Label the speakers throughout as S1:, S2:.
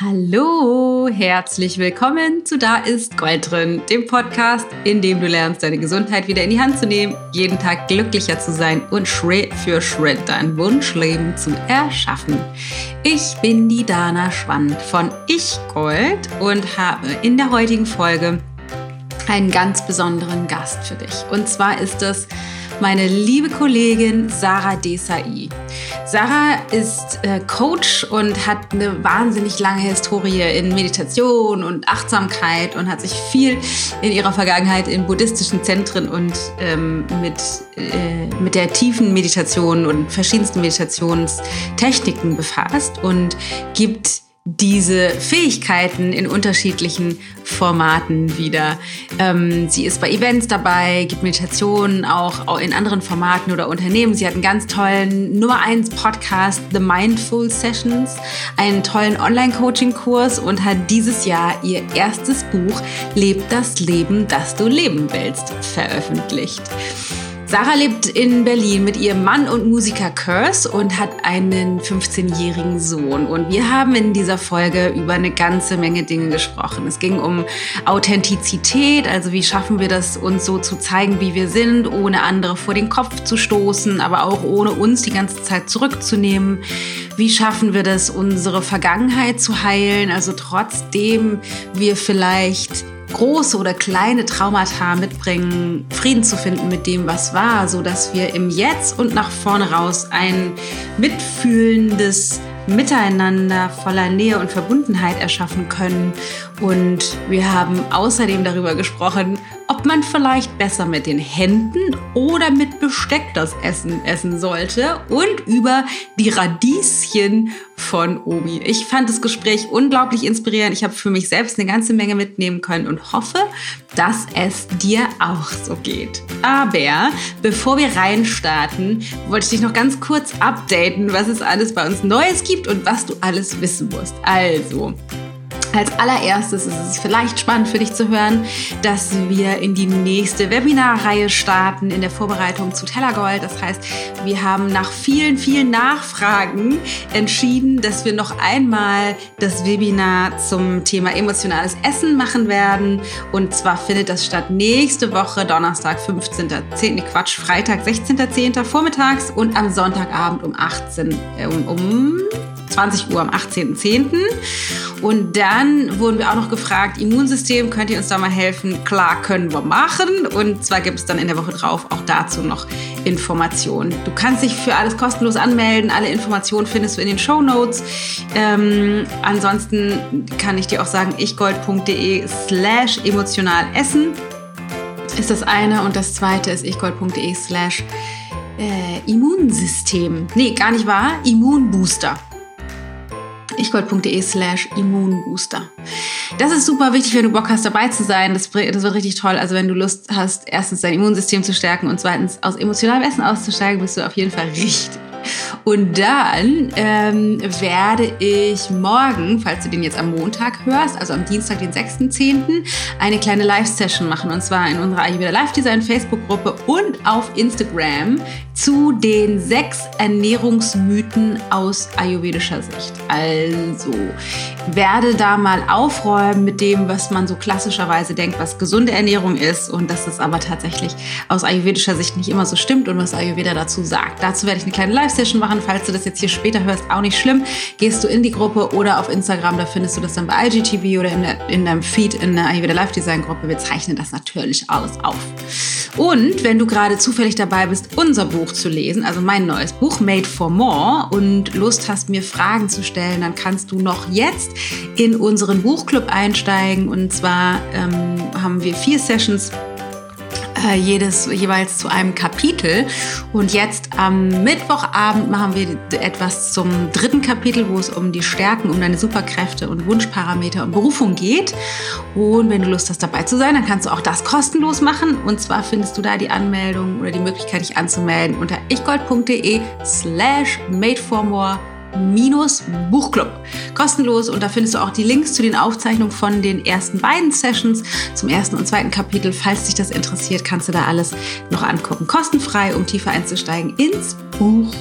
S1: Hallo, herzlich willkommen zu Da ist Gold drin, dem Podcast, in dem du lernst, deine Gesundheit wieder in die Hand zu nehmen, jeden Tag glücklicher zu sein und Schritt für Schritt dein Wunschleben zu erschaffen. Ich bin die Dana Schwand von Ich Gold und habe in der heutigen Folge einen ganz besonderen Gast für dich. Und zwar ist es meine liebe Kollegin Sarah Desai. Sarah ist äh, Coach und hat eine wahnsinnig lange Historie in Meditation und Achtsamkeit und hat sich viel in ihrer Vergangenheit in buddhistischen Zentren und ähm, mit, äh, mit der tiefen Meditation und verschiedensten Meditationstechniken befasst und gibt diese Fähigkeiten in unterschiedlichen Formaten wieder. Ähm, sie ist bei Events dabei, gibt Meditationen auch in anderen Formaten oder Unternehmen. Sie hat einen ganz tollen Nummer 1 Podcast, The Mindful Sessions, einen tollen Online-Coaching-Kurs und hat dieses Jahr ihr erstes Buch Leb das Leben, das du leben willst, veröffentlicht. Sarah lebt in Berlin mit ihrem Mann und Musiker Curse und hat einen 15-jährigen Sohn. Und wir haben in dieser Folge über eine ganze Menge Dinge gesprochen. Es ging um Authentizität, also wie schaffen wir das, uns so zu zeigen, wie wir sind, ohne andere vor den Kopf zu stoßen, aber auch ohne uns die ganze Zeit zurückzunehmen. Wie schaffen wir das, unsere Vergangenheit zu heilen, also trotzdem wir vielleicht große oder kleine Traumata mitbringen, Frieden zu finden mit dem, was war, so dass wir im Jetzt und nach vorne raus ein mitfühlendes Miteinander voller Nähe und Verbundenheit erschaffen können. Und wir haben außerdem darüber gesprochen, ob man vielleicht besser mit den Händen oder mit Besteck das Essen essen sollte und über die Radieschen von Omi. Ich fand das Gespräch unglaublich inspirierend. Ich habe für mich selbst eine ganze Menge mitnehmen können und hoffe, dass es dir auch so geht. Aber bevor wir reinstarten, wollte ich dich noch ganz kurz updaten, was es alles bei uns Neues gibt und was du alles wissen musst. Also, als allererstes ist es vielleicht spannend für dich zu hören, dass wir in die nächste Webinarreihe starten in der Vorbereitung zu Tellergold. Das heißt, wir haben nach vielen, vielen Nachfragen entschieden, dass wir noch einmal das Webinar zum Thema emotionales Essen machen werden. Und zwar findet das statt nächste Woche, Donnerstag, 15.10. Nee, Quatsch, Freitag, 16.10. vormittags und am Sonntagabend um 18 äh, um, um 20 Uhr am 18.10. Und dann wurden wir auch noch gefragt, Immunsystem, könnt ihr uns da mal helfen? Klar, können wir machen. Und zwar gibt es dann in der Woche drauf auch dazu noch Informationen. Du kannst dich für alles kostenlos anmelden. Alle Informationen findest du in den Show Notes. Ähm, ansonsten kann ich dir auch sagen, ichgold.de slash emotional essen ist das eine. Und das zweite ist ichgold.de slash äh, Immunsystem. Nee, gar nicht wahr. Immunbooster ichgold.de slash Immunbooster. Das ist super wichtig, wenn du Bock hast, dabei zu sein. Das, das wird richtig toll. Also wenn du Lust hast, erstens dein Immunsystem zu stärken und zweitens aus emotionalem Essen auszusteigen, bist du auf jeden Fall richtig und dann ähm, werde ich morgen, falls du den jetzt am Montag hörst, also am Dienstag, den 6.10., eine kleine Live-Session machen. Und zwar in unserer Ayurveda Live Design Facebook-Gruppe und auf Instagram zu den sechs Ernährungsmythen aus ayurvedischer Sicht. Also werde da mal aufräumen mit dem, was man so klassischerweise denkt, was gesunde Ernährung ist und dass es aber tatsächlich aus ayurvedischer Sicht nicht immer so stimmt und was Ayurveda dazu sagt. Dazu werde ich eine kleine Live-Session machen. Falls du das jetzt hier später hörst, auch nicht schlimm. Gehst du in die Gruppe oder auf Instagram, da findest du das dann bei IGTV oder in, der, in deinem Feed in der Ayurveda Live Design Gruppe. Wir zeichnen das natürlich alles auf. Und wenn du gerade zufällig dabei bist, unser Buch zu lesen, also mein neues Buch Made for More und Lust hast, mir Fragen zu stellen, dann kannst du noch jetzt in unseren Buchclub einsteigen. Und zwar ähm, haben wir vier Sessions äh, jedes jeweils zu einem Kapitel. Und jetzt am Mittwochabend machen wir etwas zum dritten Kapitel, wo es um die Stärken, um deine Superkräfte und Wunschparameter und Berufung geht. Und wenn du Lust hast, dabei zu sein, dann kannst du auch das kostenlos machen. Und zwar findest du da die Anmeldung oder die Möglichkeit, dich anzumelden unter ichgold.de slash made for more Buchclub. Kostenlos und da findest du auch die Links zu den Aufzeichnungen von den ersten beiden Sessions zum ersten und zweiten Kapitel. Falls dich das interessiert, kannst du da alles noch angucken. Kostenfrei, um tiefer einzusteigen ins Buch.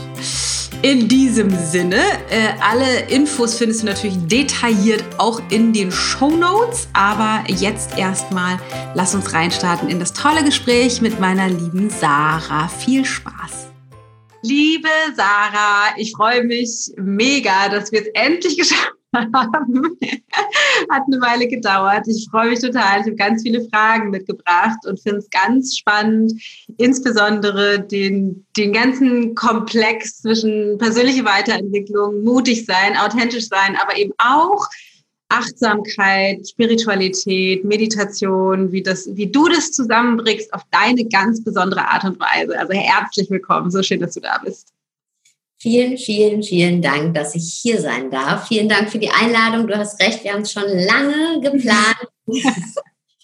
S1: In diesem Sinne, äh, alle Infos findest du natürlich detailliert auch in den Show Notes. Aber jetzt erstmal lass uns reinstarten in das tolle Gespräch mit meiner lieben Sarah. Viel Spaß! Liebe Sarah, ich freue mich mega, dass wir es endlich geschafft haben. Hat eine Weile gedauert. Ich freue mich total. Ich habe ganz viele Fragen mitgebracht und finde es ganz spannend, insbesondere den, den ganzen Komplex zwischen persönliche Weiterentwicklung, mutig sein, authentisch sein, aber eben auch Achtsamkeit, Spiritualität, Meditation, wie, das, wie du das zusammenbringst auf deine ganz besondere Art und Weise. Also herzlich willkommen, so schön, dass du da bist.
S2: Vielen, vielen, vielen Dank, dass ich hier sein darf. Vielen Dank für die Einladung. Du hast recht, wir haben es schon lange geplant.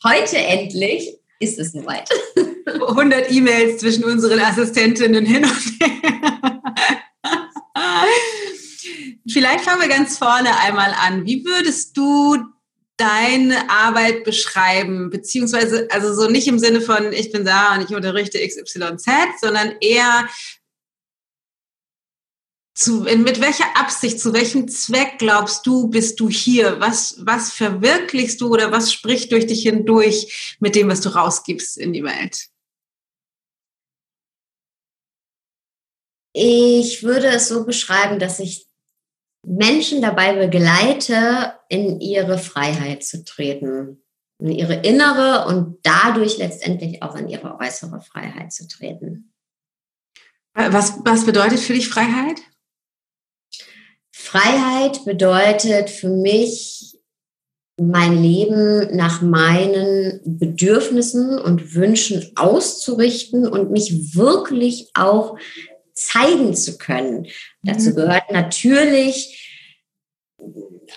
S2: Heute endlich ist es soweit.
S1: 100 E-Mails zwischen unseren Assistentinnen hin und her. Vielleicht fangen wir ganz vorne einmal an. Wie würdest du deine Arbeit beschreiben? Beziehungsweise, also so nicht im Sinne von, ich bin da und ich unterrichte XYZ, sondern eher, zu, mit welcher Absicht, zu welchem Zweck glaubst du, bist du hier? Was, was verwirklichst du oder was spricht durch dich hindurch mit dem, was du rausgibst in die Welt?
S2: Ich würde es so beschreiben, dass ich Menschen dabei begleite, in ihre Freiheit zu treten, in ihre innere und dadurch letztendlich auch in ihre äußere Freiheit zu treten.
S1: Was, was bedeutet für dich Freiheit?
S2: Freiheit bedeutet für mich, mein Leben nach meinen Bedürfnissen und Wünschen auszurichten und mich wirklich auch zeigen zu können. Mhm. Dazu gehört natürlich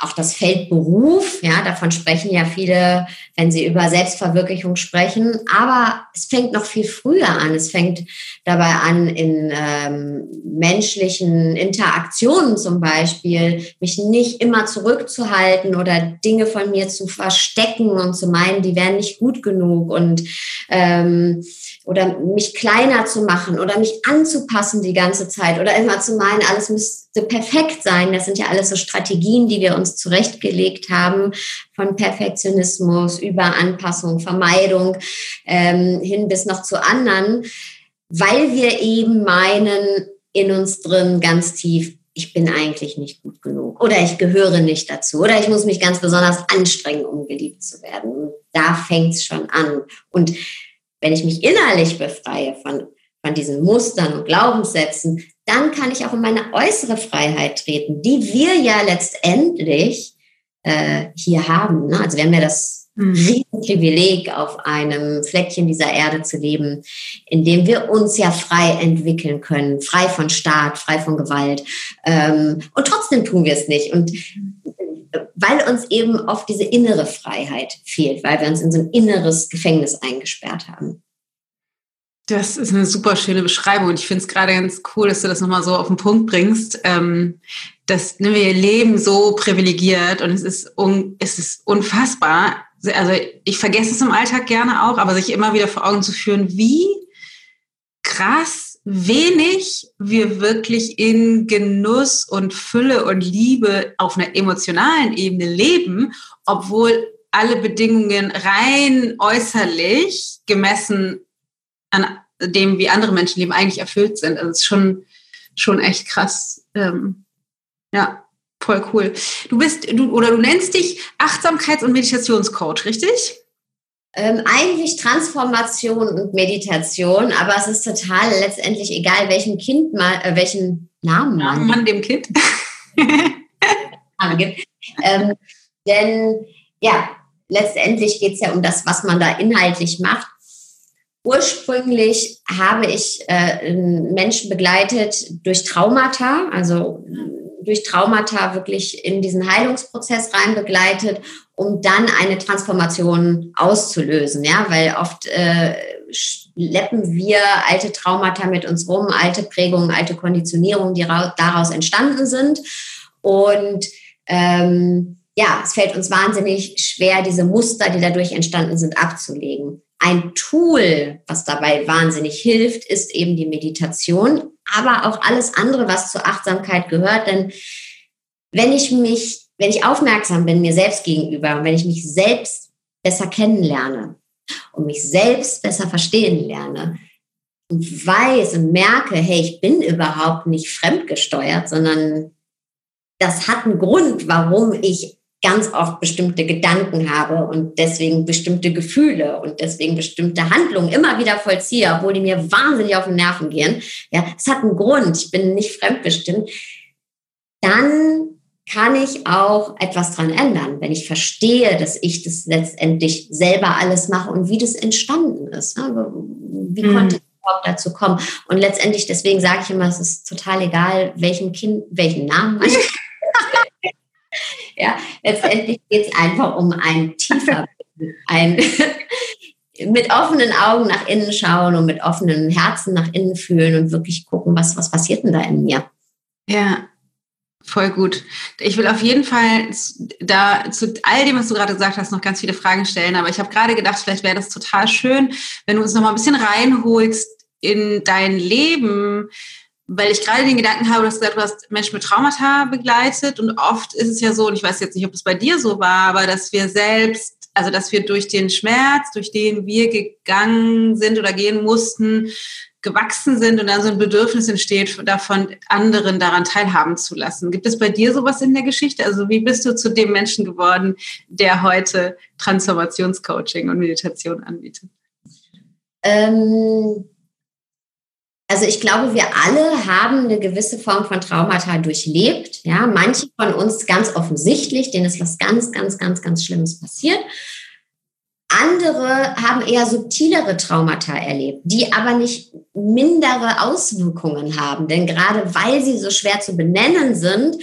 S2: auch das Feld Beruf, ja, davon sprechen ja viele, wenn sie über Selbstverwirklichung sprechen. Aber es fängt noch viel früher an. Es fängt dabei an, in ähm, menschlichen Interaktionen zum Beispiel, mich nicht immer zurückzuhalten oder Dinge von mir zu verstecken und zu meinen, die wären nicht gut genug und ähm, oder mich kleiner zu machen oder mich anzupassen die ganze Zeit oder immer zu meinen, alles müsste perfekt sein. Das sind ja alles so Strategien, die wir uns zurechtgelegt haben, von Perfektionismus über Anpassung, Vermeidung ähm, hin bis noch zu anderen, weil wir eben meinen in uns drin ganz tief, ich bin eigentlich nicht gut genug oder ich gehöre nicht dazu oder ich muss mich ganz besonders anstrengen, um geliebt zu werden. Da fängt es schon an. Und wenn ich mich innerlich befreie von, von diesen Mustern und Glaubenssätzen, dann kann ich auch in meine äußere Freiheit treten, die wir ja letztendlich äh, hier haben. Ne? Also wir haben ja das mhm. Riesenprivileg, auf einem Fleckchen dieser Erde zu leben, in dem wir uns ja frei entwickeln können, frei von Staat, frei von Gewalt. Ähm, und trotzdem tun wir es nicht. Und weil uns eben oft diese innere Freiheit fehlt, weil wir uns in so ein inneres Gefängnis eingesperrt haben.
S1: Das ist eine super schöne Beschreibung und ich finde es gerade ganz cool, dass du das nochmal so auf den Punkt bringst. Ähm, dass ne, wir leben so privilegiert und es ist, un, es ist unfassbar. Also ich vergesse es im Alltag gerne auch, aber sich immer wieder vor Augen zu führen, wie krass wenig wir wirklich in Genuss und Fülle und Liebe auf einer emotionalen Ebene leben, obwohl alle Bedingungen rein äußerlich gemessen an dem, wie andere Menschen leben, eigentlich erfüllt sind. Also es ist schon, schon echt krass. Ähm, ja, voll cool. Du bist, du, oder du nennst dich Achtsamkeits- und Meditationscoach, richtig?
S2: Ähm, eigentlich Transformation und Meditation, aber es ist total letztendlich egal, welchen Kind man, äh, welchen Namen man,
S1: man dem Kind
S2: gibt. Ähm, denn ja, letztendlich geht es ja um das, was man da inhaltlich macht. Ursprünglich habe ich äh, Menschen begleitet durch Traumata, also durch Traumata wirklich in diesen Heilungsprozess rein begleitet, um dann eine Transformation auszulösen. Ja, weil oft äh, schleppen wir alte Traumata mit uns rum, alte Prägungen, alte Konditionierungen, die daraus entstanden sind. Und ähm, ja, es fällt uns wahnsinnig schwer, diese Muster, die dadurch entstanden sind, abzulegen. Ein Tool, was dabei wahnsinnig hilft, ist eben die Meditation, aber auch alles andere, was zur Achtsamkeit gehört. Denn wenn ich mich, wenn ich aufmerksam bin mir selbst gegenüber und wenn ich mich selbst besser kennenlerne und mich selbst besser verstehen lerne und weiß und merke, hey, ich bin überhaupt nicht fremdgesteuert, sondern das hat einen Grund, warum ich ganz oft bestimmte Gedanken habe und deswegen bestimmte Gefühle und deswegen bestimmte Handlungen immer wieder vollziehe, obwohl die mir wahnsinnig auf den Nerven gehen. Ja, es hat einen Grund. Ich bin nicht fremdbestimmt. Dann kann ich auch etwas dran ändern, wenn ich verstehe, dass ich das letztendlich selber alles mache und wie das entstanden ist. Wie mhm. konnte ich überhaupt dazu kommen? Und letztendlich, deswegen sage ich immer, es ist total egal, welchen Kind, welchen Namen man Ja, letztendlich geht es einfach um ein tiefer, ein mit offenen Augen nach innen schauen und mit offenen Herzen nach innen fühlen und wirklich gucken, was, was passiert denn da in mir.
S1: Ja, voll gut. Ich will auf jeden Fall da zu all dem, was du gerade gesagt hast, noch ganz viele Fragen stellen. Aber ich habe gerade gedacht, vielleicht wäre das total schön, wenn du uns noch mal ein bisschen reinholst in dein Leben weil ich gerade den Gedanken habe, dass du gesagt hast, Menschen mit Traumata begleitet und oft ist es ja so, und ich weiß jetzt nicht, ob es bei dir so war, aber dass wir selbst, also dass wir durch den Schmerz, durch den wir gegangen sind oder gehen mussten, gewachsen sind und dann so ein Bedürfnis entsteht, davon anderen daran teilhaben zu lassen. Gibt es bei dir sowas in der Geschichte? Also wie bist du zu dem Menschen geworden, der heute Transformationscoaching und Meditation anbietet?
S2: Ähm also ich glaube, wir alle haben eine gewisse Form von Traumata durchlebt. Ja, manche von uns ganz offensichtlich, denen ist was ganz, ganz, ganz, ganz Schlimmes passiert. Andere haben eher subtilere Traumata erlebt, die aber nicht mindere Auswirkungen haben. Denn gerade weil sie so schwer zu benennen sind,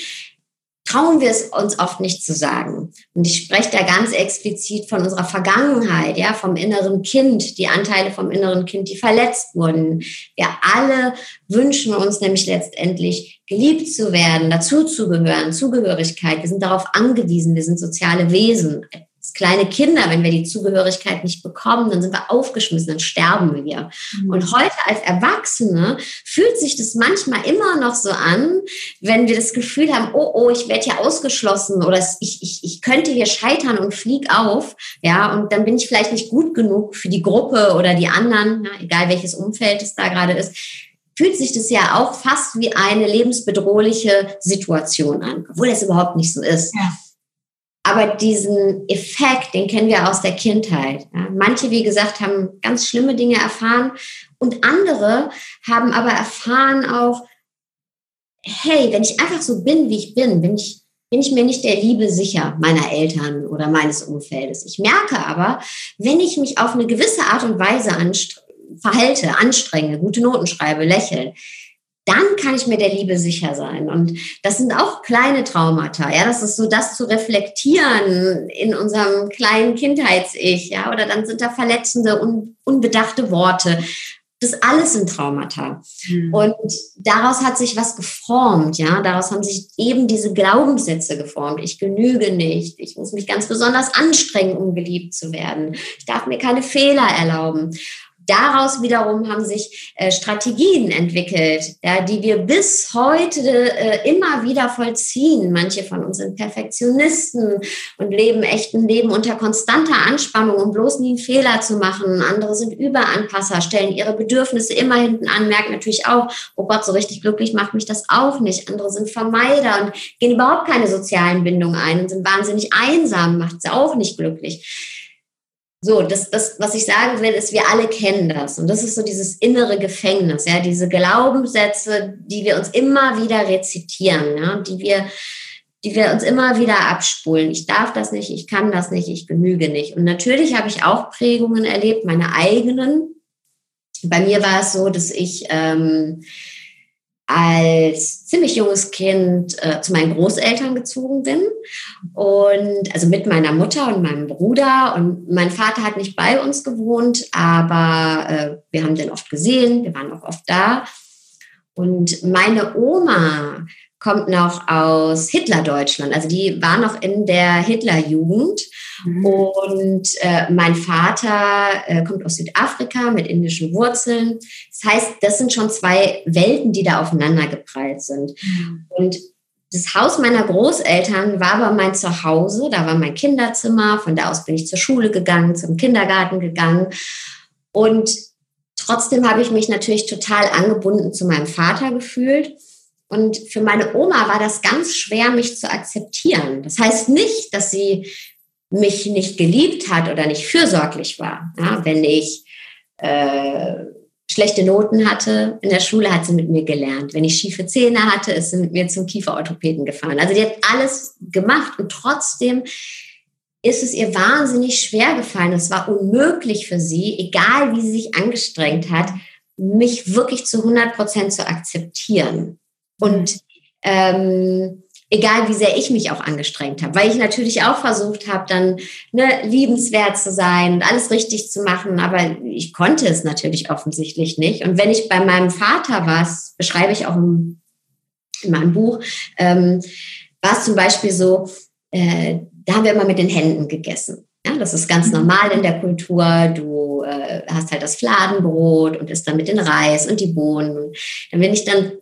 S2: trauen wir es uns oft nicht zu sagen. Und ich spreche da ganz explizit von unserer Vergangenheit, ja, vom inneren Kind, die Anteile vom inneren Kind, die verletzt wurden. Wir alle wünschen uns nämlich letztendlich geliebt zu werden, dazuzugehören, Zugehörigkeit. Wir sind darauf angewiesen, wir sind soziale Wesen kleine Kinder, wenn wir die Zugehörigkeit nicht bekommen, dann sind wir aufgeschmissen, dann sterben wir. Mhm. Und heute als Erwachsene fühlt sich das manchmal immer noch so an, wenn wir das Gefühl haben, oh, oh, ich werde hier ausgeschlossen oder ich, ich, ich könnte hier scheitern und flieg auf. Ja, und dann bin ich vielleicht nicht gut genug für die Gruppe oder die anderen, ja, egal welches Umfeld es da gerade ist fühlt sich das ja auch fast wie eine lebensbedrohliche Situation an, obwohl es überhaupt nicht so ist. Ja. Aber diesen Effekt, den kennen wir aus der Kindheit. Manche, wie gesagt, haben ganz schlimme Dinge erfahren und andere haben aber erfahren auch, hey, wenn ich einfach so bin, wie ich bin, bin ich, bin ich mir nicht der Liebe sicher meiner Eltern oder meines Umfeldes. Ich merke aber, wenn ich mich auf eine gewisse Art und Weise anstre verhalte, anstrenge, gute Noten schreibe, lächle, dann kann ich mir der Liebe sicher sein. Und das sind auch kleine Traumata. Ja, das ist so, das zu reflektieren in unserem kleinen Kindheits-Ich. Ja, oder dann sind da verletzende, un, unbedachte Worte. Das alles sind Traumata. Mhm. Und daraus hat sich was geformt. Ja, daraus haben sich eben diese Glaubenssätze geformt. Ich genüge nicht. Ich muss mich ganz besonders anstrengen, um geliebt zu werden. Ich darf mir keine Fehler erlauben daraus wiederum haben sich äh, Strategien entwickelt, ja, die wir bis heute äh, immer wieder vollziehen. Manche von uns sind Perfektionisten und leben echten Leben unter konstanter Anspannung, um bloß nie einen Fehler zu machen. Andere sind Überanpasser, stellen ihre Bedürfnisse immer hinten an, merken natürlich auch, oh Gott, so richtig glücklich macht mich das auch nicht. Andere sind Vermeider und gehen überhaupt keine sozialen Bindungen ein und sind wahnsinnig einsam, macht sie auch nicht glücklich. So, das, das, was ich sagen will, ist, wir alle kennen das. Und das ist so dieses innere Gefängnis, ja, diese Glaubenssätze, die wir uns immer wieder rezitieren, ja, die wir, die wir uns immer wieder abspulen. Ich darf das nicht, ich kann das nicht, ich genüge nicht. Und natürlich habe ich auch Prägungen erlebt, meine eigenen. Bei mir war es so, dass ich ähm, als ziemlich junges Kind äh, zu meinen Großeltern gezogen bin. Und also mit meiner Mutter und meinem Bruder. Und mein Vater hat nicht bei uns gewohnt, aber äh, wir haben den oft gesehen, wir waren auch oft da. Und meine Oma kommt noch aus Hitlerdeutschland, also die war noch in der Hitlerjugend Mhm. Und äh, mein Vater äh, kommt aus Südafrika mit indischen Wurzeln. Das heißt, das sind schon zwei Welten, die da aufeinander geprallt sind. Mhm. Und das Haus meiner Großeltern war aber mein Zuhause, da war mein Kinderzimmer, von da aus bin ich zur Schule gegangen, zum Kindergarten gegangen. Und trotzdem habe ich mich natürlich total angebunden zu meinem Vater gefühlt. Und für meine Oma war das ganz schwer, mich zu akzeptieren. Das heißt nicht, dass sie mich nicht geliebt hat oder nicht fürsorglich war. Ja, wenn ich äh, schlechte Noten hatte in der Schule, hat sie mit mir gelernt. Wenn ich schiefe Zähne hatte, ist sie mit mir zum Kieferorthopäden gefahren. Also die hat alles gemacht und trotzdem ist es ihr wahnsinnig schwer gefallen. Es war unmöglich für sie, egal wie sie sich angestrengt hat, mich wirklich zu 100 Prozent zu akzeptieren. Und ähm, egal wie sehr ich mich auch angestrengt habe, weil ich natürlich auch versucht habe, dann ne, liebenswert zu sein und alles richtig zu machen, aber ich konnte es natürlich offensichtlich nicht. Und wenn ich bei meinem Vater war, beschreibe ich auch in meinem Buch, ähm, war es zum Beispiel so, äh, da haben wir immer mit den Händen gegessen. Ja, das ist ganz mhm. normal in der Kultur. Du äh, hast halt das Fladenbrot und isst dann mit den Reis und die Bohnen. Dann bin ich dann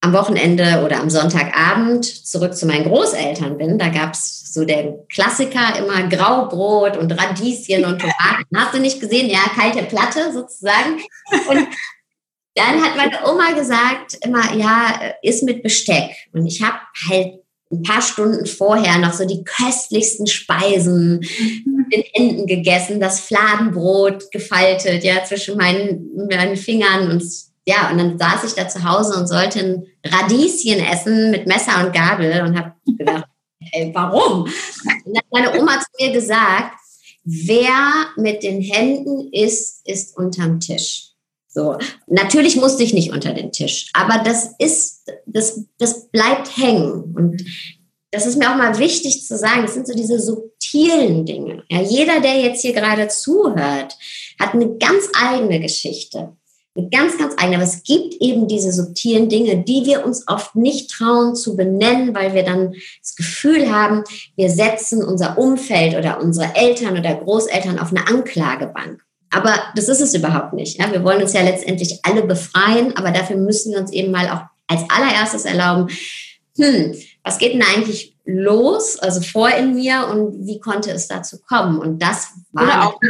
S2: am Wochenende oder am Sonntagabend zurück zu meinen Großeltern bin, da gab es so der Klassiker immer Graubrot und Radieschen und Tomaten. Hast du nicht gesehen? Ja, kalte Platte sozusagen. Und dann hat meine Oma gesagt immer, ja, ist mit Besteck. Und ich habe halt ein paar Stunden vorher noch so die köstlichsten Speisen mit den Händen gegessen, das Fladenbrot gefaltet, ja, zwischen meinen, meinen Fingern und ja, und dann saß ich da zu Hause und sollte ein Radieschen essen mit Messer und Gabel und habe gedacht, ey, warum? Und dann hat meine Oma zu mir gesagt, wer mit den Händen isst, ist unterm Tisch. So, natürlich musste ich nicht unter den Tisch, aber das ist, das, das bleibt hängen. Und das ist mir auch mal wichtig zu sagen, das sind so diese subtilen Dinge. Ja, jeder, der jetzt hier gerade zuhört, hat eine ganz eigene Geschichte ganz, ganz eigen. Aber es gibt eben diese subtilen Dinge, die wir uns oft nicht trauen zu benennen, weil wir dann das Gefühl haben, wir setzen unser Umfeld oder unsere Eltern oder Großeltern auf eine Anklagebank. Aber das ist es überhaupt nicht. Ja? Wir wollen uns ja letztendlich alle befreien, aber dafür müssen wir uns eben mal auch als allererstes erlauben, hm, was geht denn eigentlich los, also vor in mir und wie konnte es dazu kommen? Und das war.
S1: Oder auch,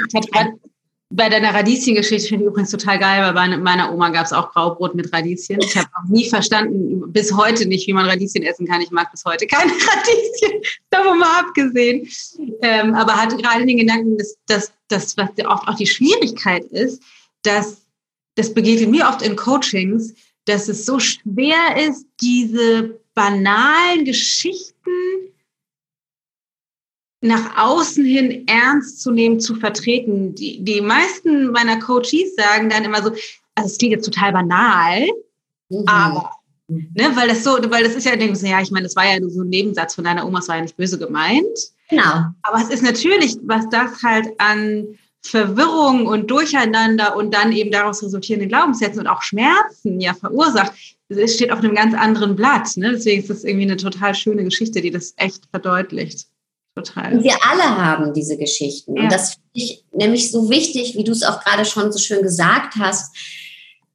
S1: bei deiner Radieschen-Geschichte finde ich übrigens total geil, weil bei meiner Oma gab es auch Graubrot mit Radieschen. Ich habe auch nie verstanden, bis heute nicht, wie man Radieschen essen kann. Ich mag bis heute keine Radieschen, davon mal abgesehen. Ähm, aber hatte gerade den Gedanken, dass, dass, dass was oft auch die Schwierigkeit ist, dass das begegnet mir oft in Coachings, dass es so schwer ist, diese banalen Geschichten nach außen hin ernst zu nehmen, zu vertreten. Die, die meisten meiner Coaches sagen dann immer so, also es klingt jetzt total banal, mhm. aber, ne, weil das so, weil das ist ja, denkst, ja, ich meine, das war ja so ein Nebensatz von deiner Oma, es war ja nicht böse gemeint.
S2: Genau.
S1: Aber es ist natürlich, was das halt an Verwirrung und Durcheinander und dann eben daraus resultierende Glaubenssätze und auch Schmerzen ja verursacht, es steht auf einem ganz anderen Blatt. Ne? Deswegen ist das irgendwie eine total schöne Geschichte, die das echt verdeutlicht.
S2: Total. Und wir alle haben diese Geschichten. Ja. Und das finde ich nämlich so wichtig, wie du es auch gerade schon so schön gesagt hast.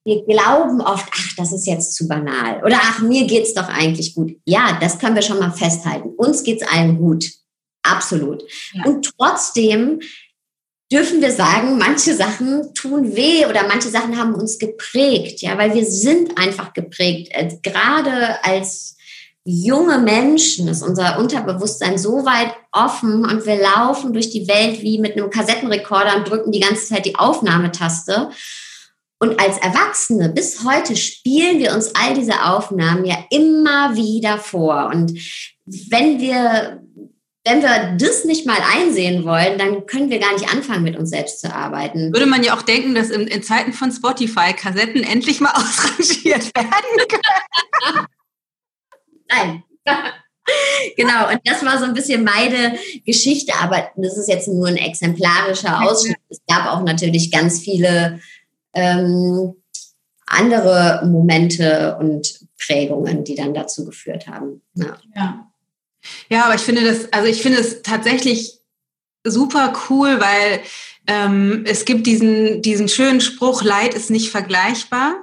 S2: Wir glauben oft, ach, das ist jetzt zu banal. Oder ach, mir geht es doch eigentlich gut. Ja, das können wir schon mal festhalten. Uns geht es allen gut. Absolut. Ja. Und trotzdem dürfen wir sagen, manche Sachen tun weh oder manche Sachen haben uns geprägt, ja, weil wir sind einfach geprägt. Gerade als junge Menschen ist unser Unterbewusstsein so weit offen und wir laufen durch die Welt wie mit einem Kassettenrekorder und drücken die ganze Zeit die Aufnahmetaste. Und als Erwachsene bis heute spielen wir uns all diese Aufnahmen ja immer wieder vor. Und wenn wir, wenn wir das nicht mal einsehen wollen, dann können wir gar nicht anfangen, mit uns selbst zu arbeiten.
S1: Würde man ja auch denken, dass in, in Zeiten von Spotify Kassetten endlich mal ausrangiert werden können.
S2: Nein. genau, und das war so ein bisschen meine Geschichte, aber das ist jetzt nur ein exemplarischer Ausschnitt. Es gab auch natürlich ganz viele ähm, andere Momente und Prägungen, die dann dazu geführt haben.
S1: Ja. ja. ja. aber ich finde das, also ich finde es tatsächlich super cool, weil ähm, es gibt diesen, diesen schönen Spruch, Leid ist nicht vergleichbar.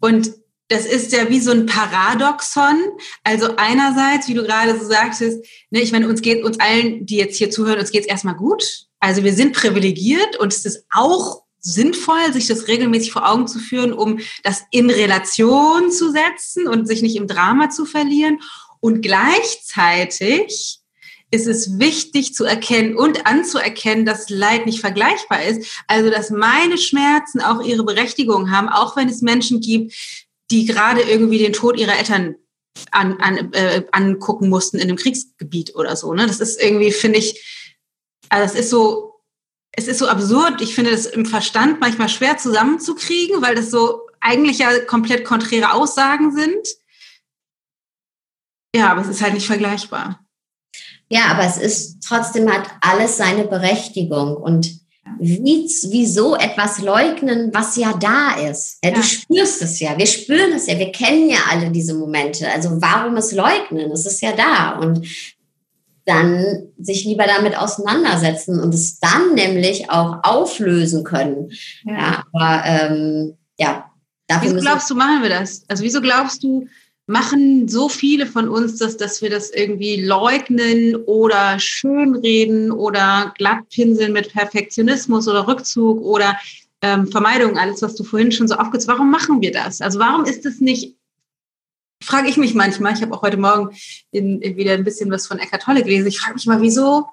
S1: Und das ist ja wie so ein Paradoxon. Also einerseits, wie du gerade so sagtest, ne, ich meine, uns geht, uns allen, die jetzt hier zuhören, uns geht es erstmal gut. Also wir sind privilegiert und es ist auch sinnvoll, sich das regelmäßig vor Augen zu führen, um das in Relation zu setzen und sich nicht im Drama zu verlieren. Und gleichzeitig ist es wichtig zu erkennen und anzuerkennen, dass Leid nicht vergleichbar ist. Also, dass meine Schmerzen auch ihre Berechtigung haben, auch wenn es Menschen gibt, die gerade irgendwie den Tod ihrer Eltern an, an, äh, angucken mussten in einem Kriegsgebiet oder so. Ne? Das ist irgendwie, finde ich, also das ist so, es ist so absurd. Ich finde das im Verstand manchmal schwer zusammenzukriegen, weil das so eigentlich ja komplett konträre Aussagen sind. Ja, aber es ist halt nicht vergleichbar.
S2: Ja, aber es ist trotzdem hat alles seine Berechtigung und wie, wieso etwas leugnen, was ja da ist. Ja, du spürst es ja, wir spüren es ja, wir kennen ja alle diese Momente. Also warum es leugnen? Es ist ja da und dann sich lieber damit auseinandersetzen und es dann nämlich auch auflösen können. Ja, ja aber ähm, ja.
S1: Wieso glaubst du, machen wir das? Also wieso glaubst du, machen so viele von uns das, dass wir das irgendwie leugnen oder schönreden oder glattpinseln mit Perfektionismus oder Rückzug oder ähm, Vermeidung, alles, was du vorhin schon so aufgezählt hast. Warum machen wir das? Also warum ist es nicht, frage ich mich manchmal, ich habe auch heute Morgen in, in wieder ein bisschen was von Eckart Tolle gelesen, ich frage mich mal, wieso,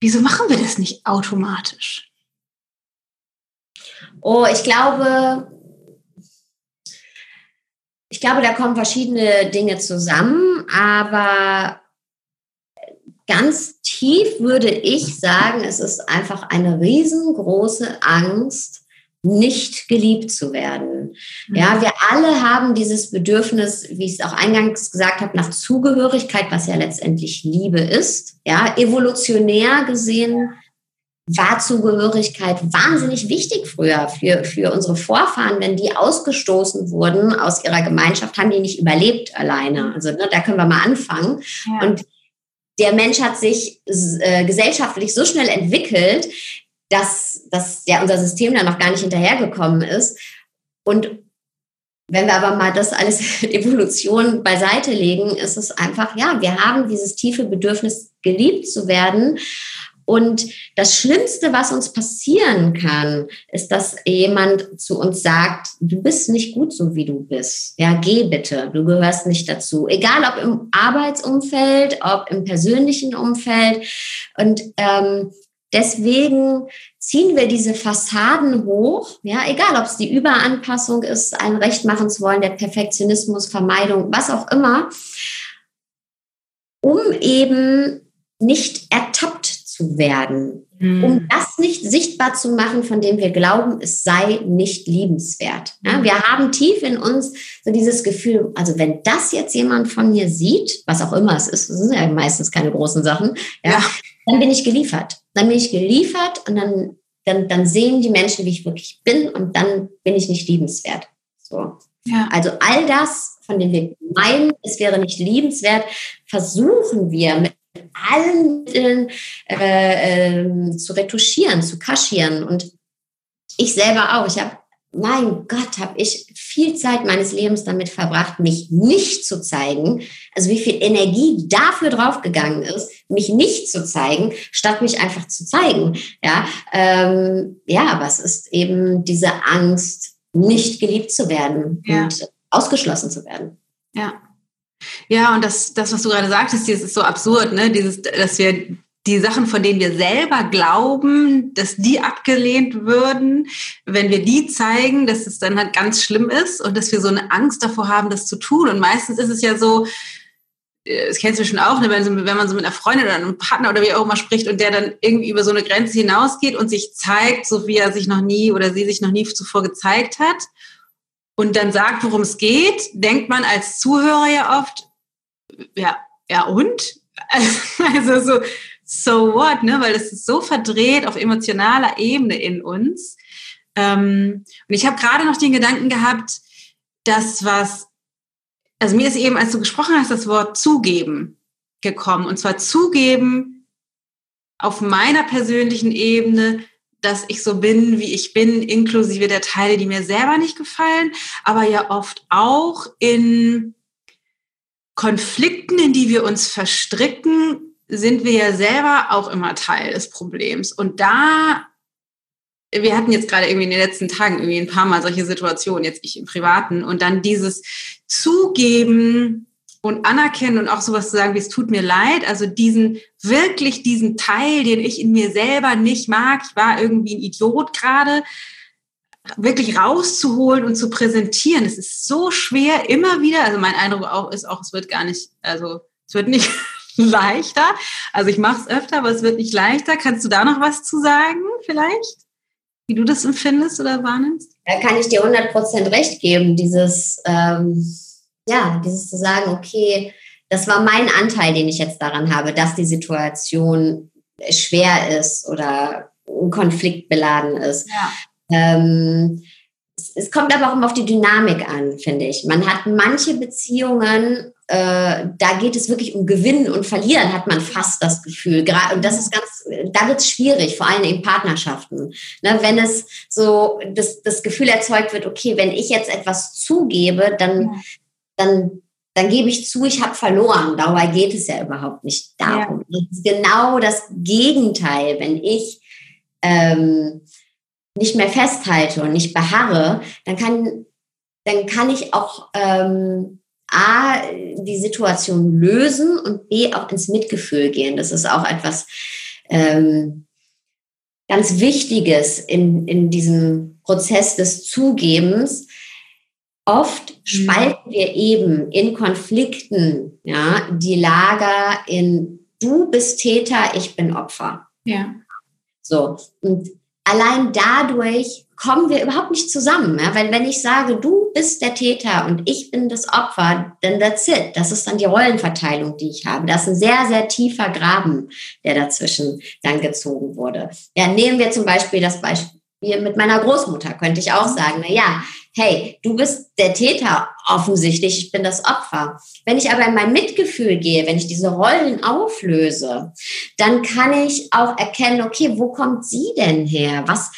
S1: wieso machen wir das nicht automatisch?
S2: Oh, ich glaube, ich glaube, da kommen verschiedene Dinge zusammen, aber ganz tief würde ich sagen, es ist einfach eine riesengroße Angst, nicht geliebt zu werden. Ja, mhm. wir alle haben dieses Bedürfnis, wie ich es auch eingangs gesagt habe, nach Zugehörigkeit, was ja letztendlich Liebe ist. Ja, evolutionär gesehen war Zugehörigkeit wahnsinnig wichtig früher für, für unsere Vorfahren. Wenn die ausgestoßen wurden aus ihrer Gemeinschaft, haben die nicht überlebt alleine. Also ne, da können wir mal anfangen. Ja. Und der Mensch hat sich äh, gesellschaftlich so schnell entwickelt, dass, dass ja unser System da noch gar nicht hinterhergekommen ist. Und wenn wir aber mal das alles Evolution beiseite legen, ist es einfach, ja, wir haben dieses tiefe Bedürfnis, geliebt zu werden. Und das Schlimmste, was uns passieren kann, ist, dass jemand zu uns sagt, du bist nicht gut so, wie du bist. Ja, geh bitte, du gehörst nicht dazu. Egal ob im Arbeitsumfeld, ob im persönlichen Umfeld. Und ähm, deswegen ziehen wir diese Fassaden hoch, ja, egal ob es die Überanpassung ist, ein Recht machen zu wollen, der Perfektionismus, Vermeidung, was auch immer, um eben nicht ertappt zu werden, mhm. um das nicht sichtbar zu machen, von dem wir glauben, es sei nicht liebenswert. Ja, hm. wir haben tief in uns so dieses Gefühl, also wenn das jetzt jemand von mir sieht, was auch immer es ist, das sind ja meistens keine großen Sachen, ja, ja. dann bin ich geliefert. Dann bin ich geliefert und dann, dann, dann sehen die Menschen, wie ich wirklich bin und dann bin ich nicht liebenswert. So. Ja. Also all das, von dem wir meinen, es wäre nicht liebenswert, versuchen wir mit allen Mitteln äh, äh, zu retuschieren, zu kaschieren. Und ich selber auch. Ich habe, mein Gott, habe ich viel Zeit meines Lebens damit verbracht, mich nicht zu zeigen. Also wie viel Energie dafür draufgegangen ist, mich nicht zu zeigen, statt mich einfach zu zeigen. Ja, ähm, ja, aber es ist eben diese Angst, nicht geliebt zu werden ja. und ausgeschlossen zu werden.
S1: Ja. Ja, und das, das, was du gerade sagtest, das ist so absurd, ne? Dieses, dass wir die Sachen, von denen wir selber glauben, dass die abgelehnt würden, wenn wir die zeigen, dass es dann halt ganz schlimm ist und dass wir so eine Angst davor haben, das zu tun. Und meistens ist es ja so, äh, das kennst du schon auch, ne, wenn man so mit einer Freundin oder einem Partner oder wie auch immer spricht und der dann irgendwie über so eine Grenze hinausgeht und sich zeigt, so wie er sich noch nie oder sie sich noch nie zuvor gezeigt hat und dann sagt, worum es geht, denkt man als Zuhörer ja oft, ja, ja und? Also so, so what, ne? Weil das ist so verdreht auf emotionaler Ebene in uns. Ähm, und ich habe gerade noch den Gedanken gehabt, dass was, also mir ist eben, als du gesprochen hast, das Wort zugeben gekommen. Und zwar zugeben, auf meiner persönlichen Ebene, dass ich so bin, wie ich bin, inklusive der Teile, die mir selber nicht gefallen, aber ja oft auch in Konflikten, in die wir uns verstricken, sind wir ja selber auch immer Teil des Problems. Und da, wir hatten jetzt gerade irgendwie in den letzten Tagen irgendwie ein paar Mal solche Situationen, jetzt ich im Privaten, und dann dieses Zugeben, und anerkennen und auch sowas zu sagen, wie es tut mir leid, also diesen, wirklich diesen Teil, den ich in mir selber nicht mag, ich war irgendwie ein Idiot gerade, wirklich rauszuholen und zu präsentieren. Es ist so schwer, immer wieder, also mein Eindruck auch ist auch, es wird gar nicht, also es wird nicht leichter. Also ich mache es öfter, aber es wird nicht leichter. Kannst du da noch was zu sagen vielleicht? Wie du das empfindest oder wahrnimmst?
S2: Da kann ich dir 100% recht geben, dieses... Ähm ja, dieses zu sagen, okay, das war mein Anteil, den ich jetzt daran habe, dass die Situation schwer ist oder konfliktbeladen ist. Ja. Ähm, es kommt aber auch immer auf die Dynamik an, finde ich. Man hat manche Beziehungen, äh, da geht es wirklich um Gewinnen und Verlieren, hat man fast das Gefühl. Und das ist ganz, da wird es schwierig, vor allem in Partnerschaften. Ne, wenn es so das, das Gefühl erzeugt wird, okay, wenn ich jetzt etwas zugebe, dann dann, dann gebe ich zu, ich habe verloren. Dabei geht es ja überhaupt nicht darum. Ja. Das ist genau das Gegenteil, wenn ich ähm, nicht mehr festhalte und nicht beharre, dann kann, dann kann ich auch ähm, A, die Situation lösen und B, auch ins Mitgefühl gehen. Das ist auch etwas ähm, ganz Wichtiges in, in diesem Prozess des Zugebens, Oft mhm. spalten wir eben in Konflikten ja, die Lager in du bist Täter, ich bin Opfer.
S1: Ja.
S2: So. Und allein dadurch kommen wir überhaupt nicht zusammen. Ja? Weil wenn ich sage, du bist der Täter und ich bin das Opfer, dann that's it. Das ist dann die Rollenverteilung, die ich habe. Das ist ein sehr, sehr tiefer Graben, der dazwischen dann gezogen wurde. Ja, nehmen wir zum Beispiel das Beispiel mit meiner Großmutter, könnte ich auch sagen, na ja, hey, du bist der Täter offensichtlich, ich bin das Opfer. Wenn ich aber in mein Mitgefühl gehe, wenn ich diese Rollen auflöse, dann kann ich auch erkennen, okay, wo kommt sie denn her? Was,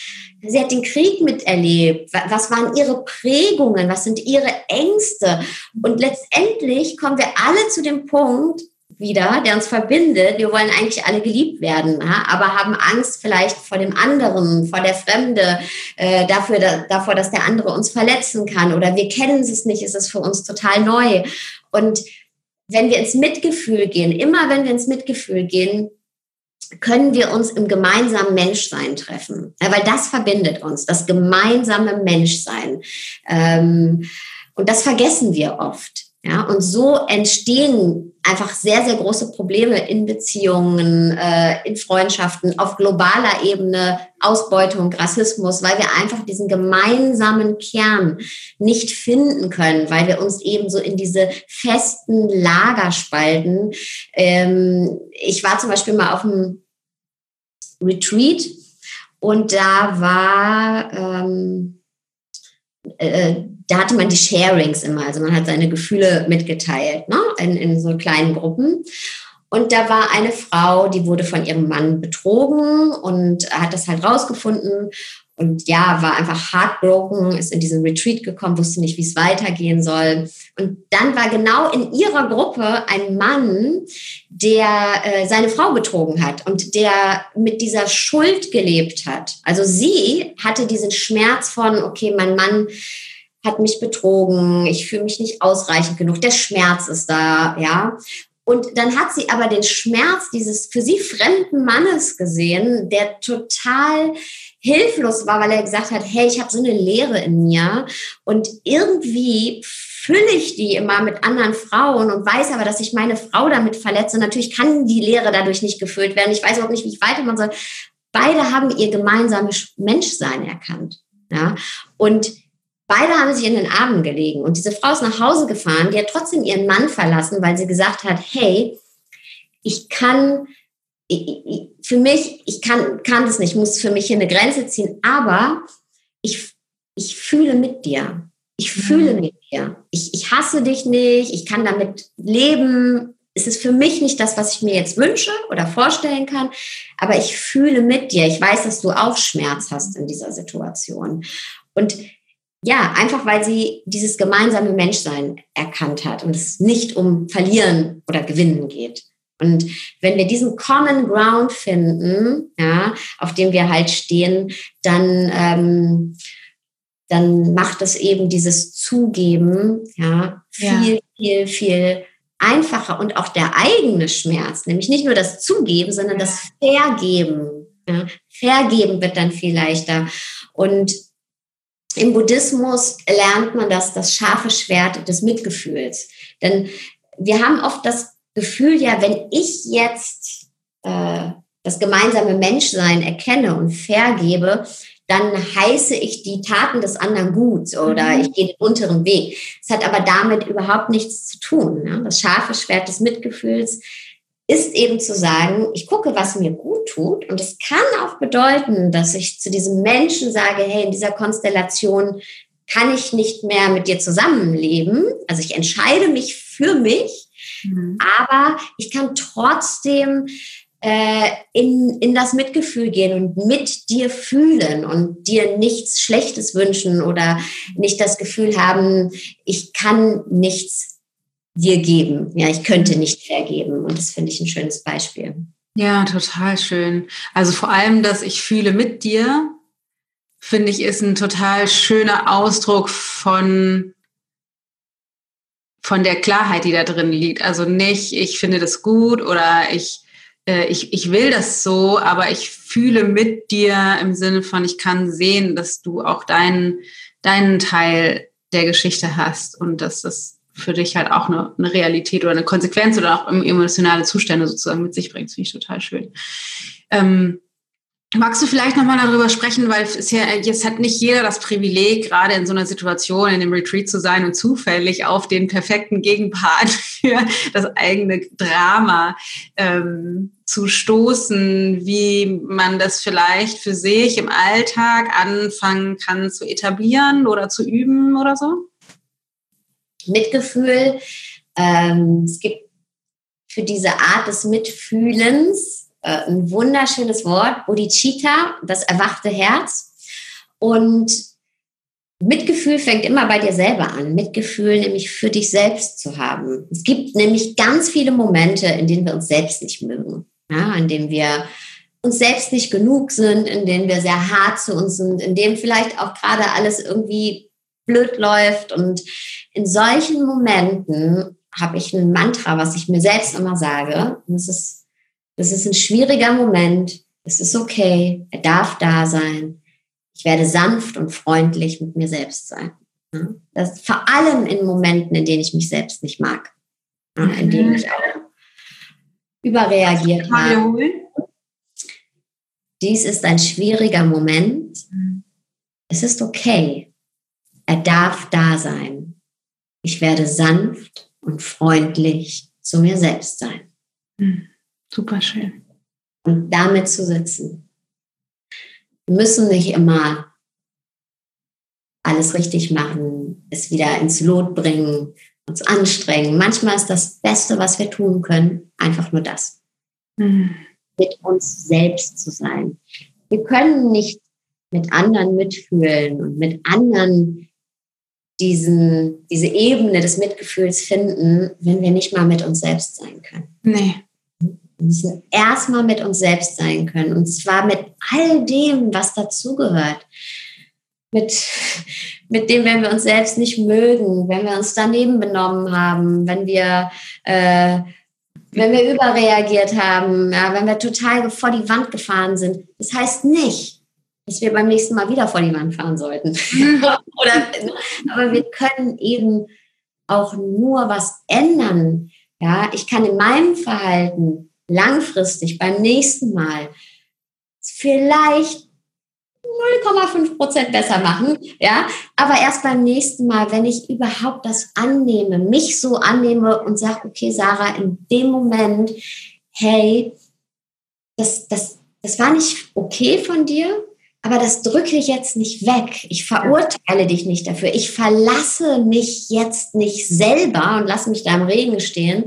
S2: sie hat den Krieg miterlebt. Was waren ihre Prägungen? Was sind ihre Ängste? Und letztendlich kommen wir alle zu dem Punkt, wieder, der uns verbindet. Wir wollen eigentlich alle geliebt werden, aber haben Angst vielleicht vor dem anderen, vor der Fremde, äh, dafür, da, davor, dass der andere uns verletzen kann oder wir kennen es nicht, ist es für uns total neu. Und wenn wir ins Mitgefühl gehen, immer wenn wir ins Mitgefühl gehen, können wir uns im gemeinsamen Menschsein treffen, weil das verbindet uns, das gemeinsame Menschsein. Ähm, und das vergessen wir oft. Ja, und so entstehen einfach sehr, sehr große Probleme in Beziehungen, äh, in Freundschaften, auf globaler Ebene, Ausbeutung, Rassismus, weil wir einfach diesen gemeinsamen Kern nicht finden können, weil wir uns eben so in diese festen Lager spalten. Ähm, ich war zum Beispiel mal auf einem Retreat und da war ähm, äh, da hatte man die Sharings immer, also man hat seine Gefühle mitgeteilt, ne? in, in so kleinen Gruppen. Und da war eine Frau, die wurde von ihrem Mann betrogen und hat das halt rausgefunden und ja, war einfach heartbroken, ist in diesen Retreat gekommen, wusste nicht, wie es weitergehen soll. Und dann war genau in ihrer Gruppe ein Mann, der äh, seine Frau betrogen hat und der mit dieser Schuld gelebt hat. Also sie hatte diesen Schmerz von, okay, mein Mann hat mich betrogen, ich fühle mich nicht ausreichend genug, der Schmerz ist da, ja. Und dann hat sie aber den Schmerz dieses für sie fremden Mannes gesehen, der total hilflos war, weil er gesagt hat, hey, ich habe so eine Leere in mir und irgendwie fülle ich die immer mit anderen Frauen und weiß aber, dass ich meine Frau damit verletze. Natürlich kann die Leere dadurch nicht gefüllt werden. Ich weiß überhaupt nicht, wie ich weitermachen soll. Beide haben ihr gemeinsames Menschsein erkannt. Ja? Und Beide haben sich in den Armen gelegen und diese Frau ist nach Hause gefahren, die hat trotzdem ihren Mann verlassen, weil sie gesagt hat, hey, ich kann, für mich, ich kann, kann das nicht, ich muss für mich hier eine Grenze ziehen, aber ich, ich fühle mit dir. Ich fühle mhm. mit dir. Ich, ich hasse dich nicht, ich kann damit leben, es ist für mich nicht das, was ich mir jetzt wünsche oder vorstellen kann, aber ich fühle mit dir. Ich weiß, dass du auch Schmerz hast in dieser Situation. Und ja, einfach weil sie dieses gemeinsame Menschsein erkannt hat und es nicht um Verlieren oder Gewinnen geht. Und wenn wir diesen Common Ground finden, ja, auf dem wir halt stehen, dann, ähm, dann macht es eben dieses Zugeben, ja, viel, ja. viel, viel einfacher und auch der eigene Schmerz, nämlich nicht nur das Zugeben, sondern das Vergeben. Ja, Vergeben wird dann viel leichter. Und im Buddhismus lernt man das, das scharfe Schwert des Mitgefühls. Denn wir haben oft das Gefühl, ja, wenn ich jetzt äh, das gemeinsame Menschsein erkenne und vergebe, dann heiße ich die Taten des anderen gut oder mhm. ich gehe den unteren Weg. Es hat aber damit überhaupt nichts zu tun. Ne? Das scharfe Schwert des Mitgefühls ist eben zu sagen, ich gucke, was mir gut tut. Und es kann auch bedeuten, dass ich zu diesem Menschen sage, hey, in dieser Konstellation kann ich nicht mehr mit dir zusammenleben. Also ich entscheide mich für mich Mhm. Aber ich kann trotzdem äh, in, in das Mitgefühl gehen und mit dir fühlen und dir nichts Schlechtes wünschen oder nicht das Gefühl haben, ich kann nichts dir geben. Ja, ich könnte nicht vergeben. Und das finde ich ein schönes Beispiel.
S1: Ja, total schön. Also vor allem, dass ich fühle mit dir, finde ich, ist ein total schöner Ausdruck von von der Klarheit, die da drin liegt. Also nicht, ich finde das gut oder ich, äh, ich, ich will das so, aber ich fühle mit dir im Sinne von, ich kann sehen, dass du auch deinen, deinen Teil der Geschichte hast und dass das für dich halt auch eine, eine Realität oder eine Konsequenz oder auch emotionale Zustände sozusagen mit sich bringt. Finde ich total schön. Ähm, Magst du vielleicht nochmal darüber sprechen, weil es ja, jetzt hat nicht jeder das Privileg, gerade in so einer Situation in dem Retreat zu sein und zufällig auf den perfekten Gegenpart für das eigene Drama ähm, zu stoßen, wie man das vielleicht für sich im Alltag anfangen kann zu etablieren oder zu üben oder so?
S2: Mitgefühl. Ähm, es gibt für diese Art des Mitfühlens äh, ein wunderschönes Wort, Bodhicitta, das erwachte Herz. Und Mitgefühl fängt immer bei dir selber an. Mitgefühl nämlich für dich selbst zu haben. Es gibt nämlich ganz viele Momente, in denen wir uns selbst nicht mögen. Ja, in denen wir uns selbst nicht genug sind, in denen wir sehr hart zu uns sind, in denen vielleicht auch gerade alles irgendwie blöd läuft. Und in solchen Momenten habe ich ein Mantra, was ich mir selbst immer sage. Und es ist das ist ein schwieriger Moment. Es ist okay. Er darf da sein. Ich werde sanft und freundlich mit mir selbst sein. Das vor allem in Momenten, in denen ich mich selbst nicht mag. In denen ich auch überreagiert habe. Dies ist ein schwieriger Moment. Es ist okay. Er darf da sein. Ich werde sanft und freundlich zu mir selbst sein.
S1: Mhm. Super schön.
S2: Und damit zu sitzen. Wir müssen nicht immer alles richtig machen, es wieder ins Lot bringen, uns anstrengen. Manchmal ist das Beste, was wir tun können, einfach nur das. Mhm. Mit uns selbst zu sein. Wir können nicht mit anderen mitfühlen und mit anderen diesen, diese Ebene des Mitgefühls finden, wenn wir nicht mal mit uns selbst sein können.
S1: Nee.
S2: Wir müssen erstmal mit uns selbst sein können. Und zwar mit all dem, was dazugehört. Mit, mit dem, wenn wir uns selbst nicht mögen, wenn wir uns daneben benommen haben, wenn wir, äh, wenn wir überreagiert haben, ja, wenn wir total vor die Wand gefahren sind. Das heißt nicht, dass wir beim nächsten Mal wieder vor die Wand fahren sollten. Oder, aber wir können eben auch nur was ändern. Ja, ich kann in meinem Verhalten langfristig beim nächsten Mal vielleicht 0,5 Prozent besser machen, ja, aber erst beim nächsten Mal, wenn ich überhaupt das annehme, mich so annehme und sage, okay, Sarah, in dem Moment, hey, das, das, das war nicht okay von dir, aber das drücke ich jetzt nicht weg. Ich verurteile dich nicht dafür. Ich verlasse mich jetzt nicht selber und lasse mich da im Regen stehen,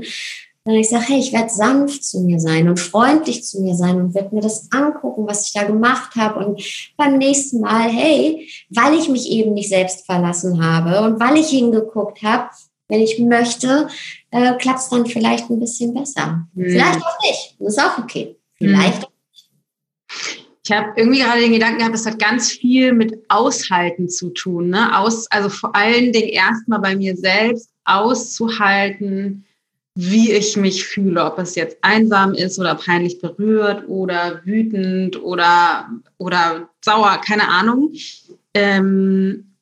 S2: sondern ich sage, hey, ich werde sanft zu mir sein und freundlich zu mir sein und werde mir das angucken, was ich da gemacht habe. Und beim nächsten Mal, hey, weil ich mich eben nicht selbst verlassen habe und weil ich hingeguckt habe, wenn ich möchte, äh, klappt es dann vielleicht ein bisschen besser. Mhm. Vielleicht auch nicht. Das ist auch okay. Vielleicht. Mhm.
S1: Ich habe irgendwie gerade den Gedanken gehabt, das hat ganz viel mit Aushalten zu tun. Ne? Aus, also vor allen Dingen erstmal bei mir selbst auszuhalten, wie ich mich fühle, ob es jetzt einsam ist oder peinlich berührt oder wütend oder, oder sauer, keine Ahnung. Ähm,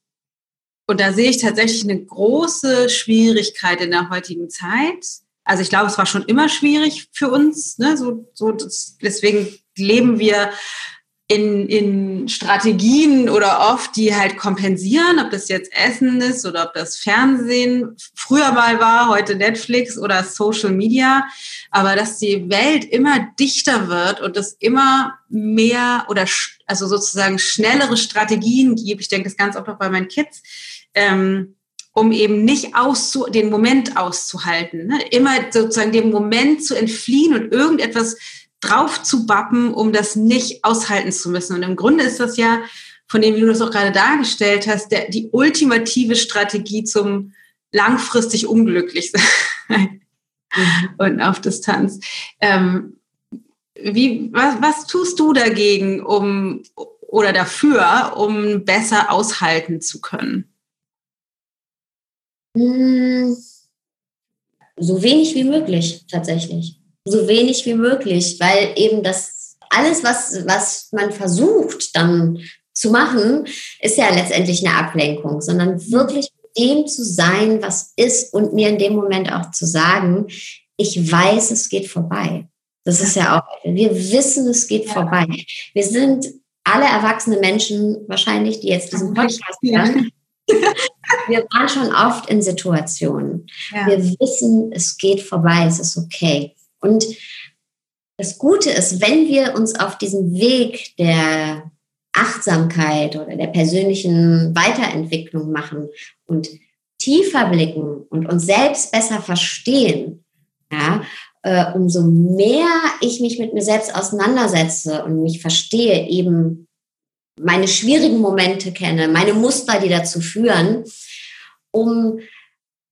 S1: und da sehe ich tatsächlich eine große Schwierigkeit in der heutigen Zeit. Also ich glaube, es war schon immer schwierig für uns. Ne? So, so das, deswegen leben wir in, in Strategien oder oft, die halt kompensieren, ob das jetzt Essen ist oder ob das Fernsehen früher mal war, heute Netflix oder Social Media. Aber dass die Welt immer dichter wird und es immer mehr oder also sozusagen schnellere Strategien gibt. Ich denke das ganz oft auch bei meinen Kids. Ähm, um eben nicht auszu den Moment auszuhalten, ne? immer sozusagen dem Moment zu entfliehen und irgendetwas drauf zu bappen, um das nicht aushalten zu müssen. Und im Grunde ist das ja, von dem, wie du das auch gerade dargestellt hast, der, die ultimative Strategie zum langfristig unglücklich sein mhm. und auf Distanz. Ähm, wie, was, was tust du dagegen, um oder dafür, um besser aushalten zu können?
S2: Hm, so wenig wie möglich, tatsächlich so wenig wie möglich, weil eben das alles, was, was man versucht dann zu machen, ist ja letztendlich eine Ablenkung, sondern wirklich dem zu sein, was ist und mir in dem Moment auch zu sagen, ich weiß, es geht vorbei. Das ist ja auch, wir wissen, es geht ja. vorbei. Wir sind alle erwachsene Menschen wahrscheinlich, die jetzt diesen Podcast hören. Wir waren schon oft in Situationen. Ja. Wir wissen, es geht vorbei, es ist okay. Und das Gute ist, wenn wir uns auf diesem Weg der Achtsamkeit oder der persönlichen Weiterentwicklung machen und tiefer blicken und uns selbst besser verstehen, ja, äh, umso mehr ich mich mit mir selbst auseinandersetze und mich verstehe, eben meine schwierigen Momente kenne, meine Muster, die dazu führen, um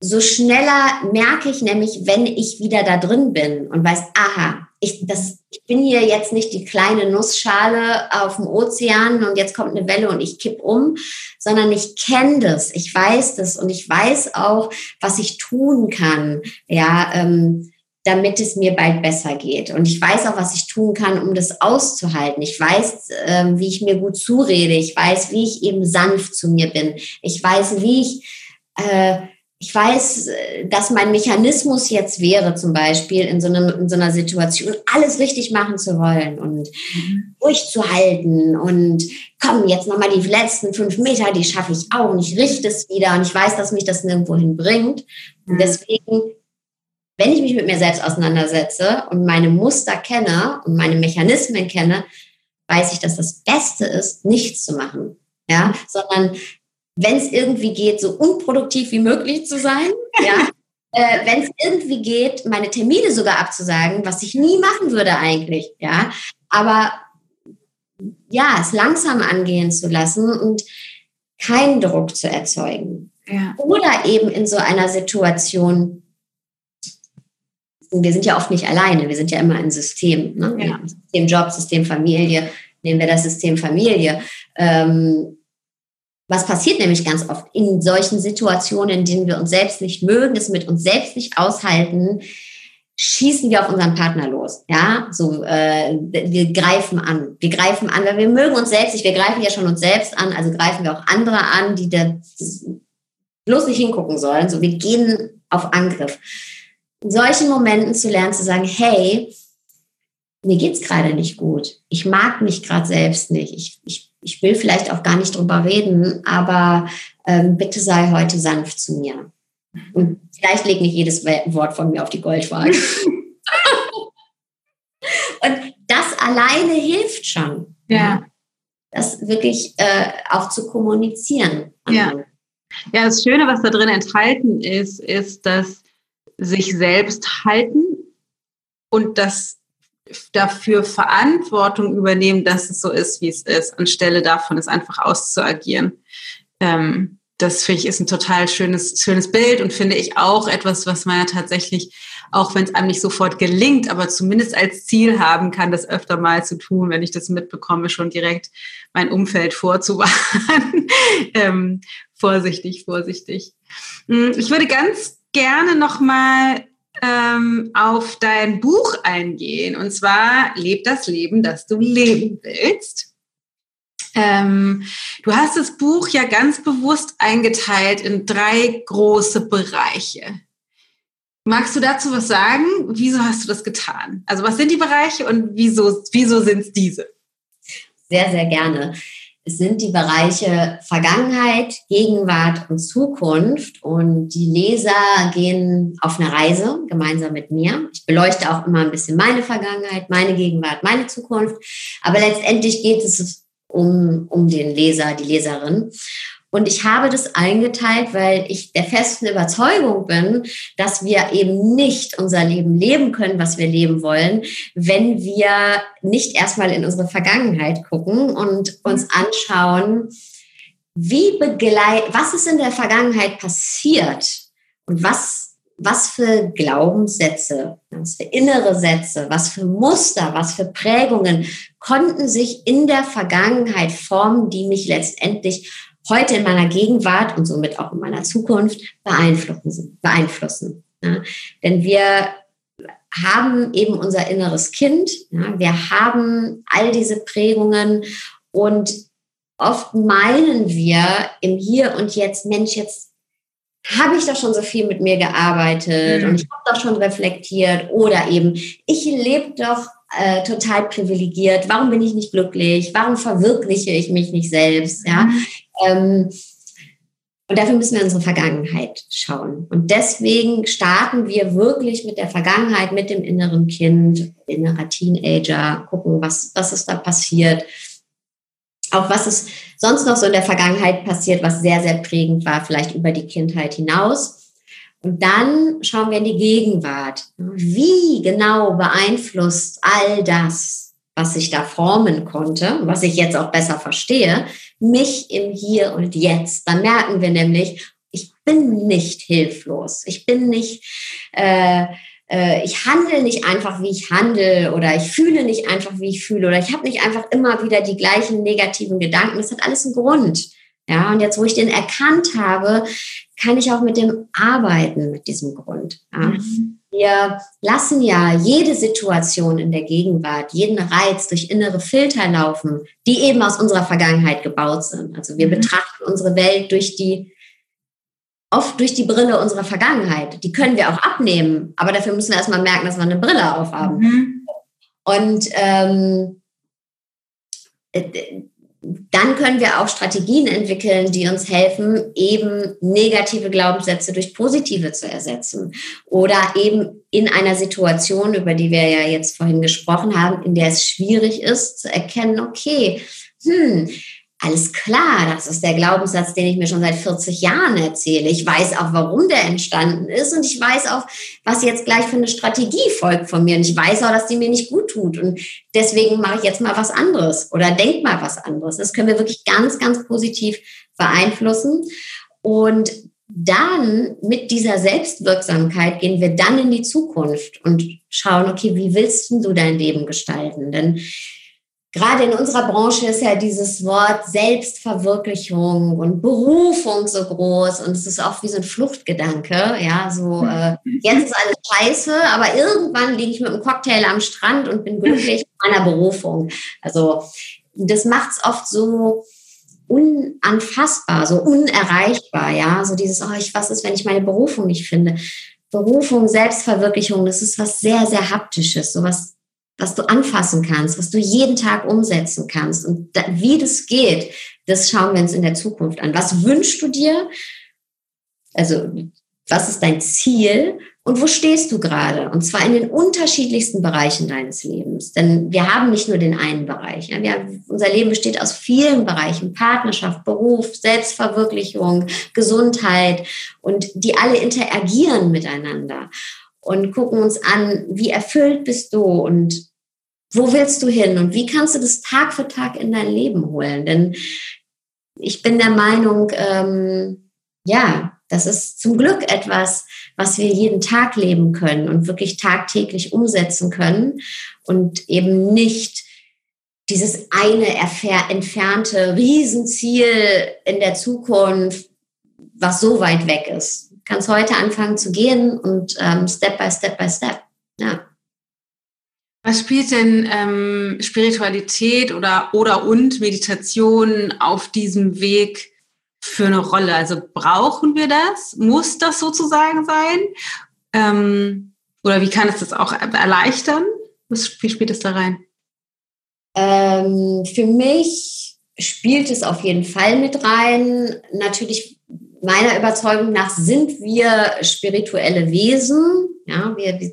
S2: so schneller merke ich nämlich, wenn ich wieder da drin bin und weiß, aha, ich, das, ich bin hier jetzt nicht die kleine Nussschale auf dem Ozean und jetzt kommt eine Welle und ich kipp um, sondern ich kenne das, ich weiß das und ich weiß auch, was ich tun kann, ja, ähm, damit es mir bald besser geht. Und ich weiß auch, was ich tun kann, um das auszuhalten. Ich weiß, ähm, wie ich mir gut zurede. Ich weiß, wie ich eben sanft zu mir bin. Ich weiß, wie ich äh, ich weiß, dass mein Mechanismus jetzt wäre, zum Beispiel in so, einem, in so einer Situation, alles richtig machen zu wollen und mhm. durchzuhalten und komm, jetzt nochmal die letzten fünf Meter, die schaffe ich auch und ich richte es wieder und ich weiß, dass mich das nirgendwo hinbringt. Mhm. Und deswegen, wenn ich mich mit mir selbst auseinandersetze und meine Muster kenne und meine Mechanismen kenne, weiß ich, dass das Beste ist, nichts zu machen. Ja, sondern wenn es irgendwie geht, so unproduktiv wie möglich zu sein. Ja. Äh, wenn es irgendwie geht, meine Termine sogar abzusagen, was ich nie machen würde eigentlich. Ja. Aber ja, es langsam angehen zu lassen und keinen Druck zu erzeugen. Ja. Oder eben in so einer Situation, wir sind ja oft nicht alleine, wir sind ja immer ein System. Ne? Ja. System Job, System Familie, nehmen wir das System Familie. Ähm, was passiert nämlich ganz oft in solchen Situationen, in denen wir uns selbst nicht mögen, es mit uns selbst nicht aushalten, schießen wir auf unseren Partner los. Ja, so äh, wir greifen an. Wir greifen an, weil wir mögen uns selbst nicht. Wir greifen ja schon uns selbst an, also greifen wir auch andere an, die da bloß nicht hingucken sollen. So, wir gehen auf Angriff. In solchen Momenten zu lernen, zu sagen, hey, mir geht's gerade nicht gut. Ich mag mich gerade selbst nicht. Ich, ich ich will vielleicht auch gar nicht drüber reden, aber ähm, bitte sei heute sanft zu mir. Und vielleicht legt nicht jedes Wort von mir auf die Goldwaage. Und das alleine hilft schon. Ja. Das wirklich äh, auch zu kommunizieren.
S1: Ja. Ja, das Schöne, was da drin enthalten ist, ist, dass sich selbst halten und das dafür Verantwortung übernehmen, dass es so ist, wie es ist, anstelle davon es einfach auszuagieren. Ähm, das finde ich ist ein total schönes, schönes Bild und finde ich auch etwas, was man ja tatsächlich, auch wenn es einem nicht sofort gelingt, aber zumindest als Ziel haben kann, das öfter mal zu tun, wenn ich das mitbekomme, schon direkt mein Umfeld vorzuwarnen. ähm, vorsichtig, vorsichtig. Hm, ich würde ganz gerne nochmal ähm, auf dein Buch eingehen und zwar Leb das Leben, das du leben willst. Ähm, du hast das Buch ja ganz bewusst eingeteilt in drei große Bereiche. Magst du dazu was sagen? Wieso hast du das getan? Also was sind die Bereiche und wieso, wieso sind es diese?
S2: Sehr, sehr gerne. Sind die Bereiche Vergangenheit, Gegenwart und Zukunft. Und die Leser gehen auf eine Reise gemeinsam mit mir. Ich beleuchte auch immer ein bisschen meine Vergangenheit, meine Gegenwart, meine Zukunft. Aber letztendlich geht es um, um den Leser, die Leserin. Und ich habe das eingeteilt, weil ich der festen Überzeugung bin, dass wir eben nicht unser Leben leben können, was wir leben wollen, wenn wir nicht erstmal in unsere Vergangenheit gucken und uns anschauen, wie begleit, was ist in der Vergangenheit passiert und was, was für Glaubenssätze, was für innere Sätze, was für Muster, was für Prägungen konnten sich in der Vergangenheit formen, die mich letztendlich heute in meiner Gegenwart und somit auch in meiner Zukunft beeinflussen. beeinflussen ja. Denn wir haben eben unser inneres Kind, ja. wir haben all diese Prägungen und oft meinen wir im Hier und Jetzt, Mensch, jetzt habe ich doch schon so viel mit mir gearbeitet mhm. und ich habe doch schon reflektiert oder eben, ich lebe doch äh, total privilegiert, warum bin ich nicht glücklich, warum verwirkliche ich mich nicht selbst, ja. Mhm. Ähm, und dafür müssen wir unsere Vergangenheit schauen. Und deswegen starten wir wirklich mit der Vergangenheit, mit dem inneren Kind, innerer Teenager, gucken, was, was ist da passiert. Auch was ist sonst noch so in der Vergangenheit passiert, was sehr, sehr prägend war, vielleicht über die Kindheit hinaus. Und dann schauen wir in die Gegenwart. Wie genau beeinflusst all das, was ich da formen konnte, was ich jetzt auch besser verstehe, mich im Hier und Jetzt. Dann merken wir nämlich, ich bin nicht hilflos. Ich bin nicht, äh, äh, ich handle nicht einfach, wie ich handle oder ich fühle nicht einfach, wie ich fühle oder ich habe nicht einfach immer wieder die gleichen negativen Gedanken. Das hat alles einen Grund. Ja, und jetzt, wo ich den erkannt habe, kann ich auch mit dem arbeiten, mit diesem Grund. Ja. Mhm. Wir lassen ja jede Situation in der Gegenwart, jeden Reiz durch innere Filter laufen, die eben aus unserer Vergangenheit gebaut sind. Also wir mhm. betrachten unsere Welt durch die, oft durch die Brille unserer Vergangenheit. Die können wir auch abnehmen, aber dafür müssen wir erstmal merken, dass wir eine Brille aufhaben. Mhm. Und ähm, äh, dann können wir auch Strategien entwickeln, die uns helfen, eben negative Glaubenssätze durch positive zu ersetzen. Oder eben in einer Situation, über die wir ja jetzt vorhin gesprochen haben, in der es schwierig ist zu erkennen, okay, hm, alles klar, das ist der Glaubenssatz, den ich mir schon seit 40 Jahren erzähle. Ich weiß auch, warum der entstanden ist und ich weiß auch, was jetzt gleich für eine Strategie folgt von mir. Und ich weiß auch, dass die mir nicht gut tut. Und deswegen mache ich jetzt mal was anderes oder denk mal was anderes. Das können wir wirklich ganz, ganz positiv beeinflussen. Und dann mit dieser Selbstwirksamkeit gehen wir dann in die Zukunft und schauen, okay, wie willst du dein Leben gestalten? Denn gerade in unserer Branche ist ja dieses Wort Selbstverwirklichung und Berufung so groß und es ist oft wie so ein Fluchtgedanke. Ja, so äh, jetzt ist alles scheiße, aber irgendwann liege ich mit einem Cocktail am Strand und bin glücklich in meiner Berufung. Also das macht es oft so unanfassbar, so unerreichbar. Ja, so dieses, oh, ich, was ist, wenn ich meine Berufung nicht finde? Berufung, Selbstverwirklichung, das ist was sehr, sehr haptisches, so was du anfassen kannst, was du jeden Tag umsetzen kannst. Und da, wie das geht, das schauen wir uns in der Zukunft an. Was wünschst du dir? Also, was ist dein Ziel? Und wo stehst du gerade? Und zwar in den unterschiedlichsten Bereichen deines Lebens. Denn wir haben nicht nur den einen Bereich. Ja, wir, unser Leben besteht aus vielen Bereichen. Partnerschaft, Beruf, Selbstverwirklichung, Gesundheit. Und die alle interagieren miteinander. Und gucken uns an, wie erfüllt bist du und wo willst du hin und wie kannst du das Tag für Tag in dein Leben holen? Denn ich bin der Meinung, ähm, ja, das ist zum Glück etwas, was wir jeden Tag leben können und wirklich tagtäglich umsetzen können und eben nicht dieses eine entfernte Riesenziel in der Zukunft, was so weit weg ist. Du kannst heute anfangen zu gehen und ähm, Step by Step by Step. Ja.
S1: Was spielt denn ähm, Spiritualität oder, oder und Meditation auf diesem Weg für eine Rolle? Also brauchen wir das? Muss das sozusagen sein? Ähm, oder wie kann es das auch erleichtern? Was, wie spielt es da rein?
S2: Ähm, für mich spielt es auf jeden Fall mit rein. Natürlich meiner Überzeugung nach sind wir spirituelle Wesen. Ja, wir,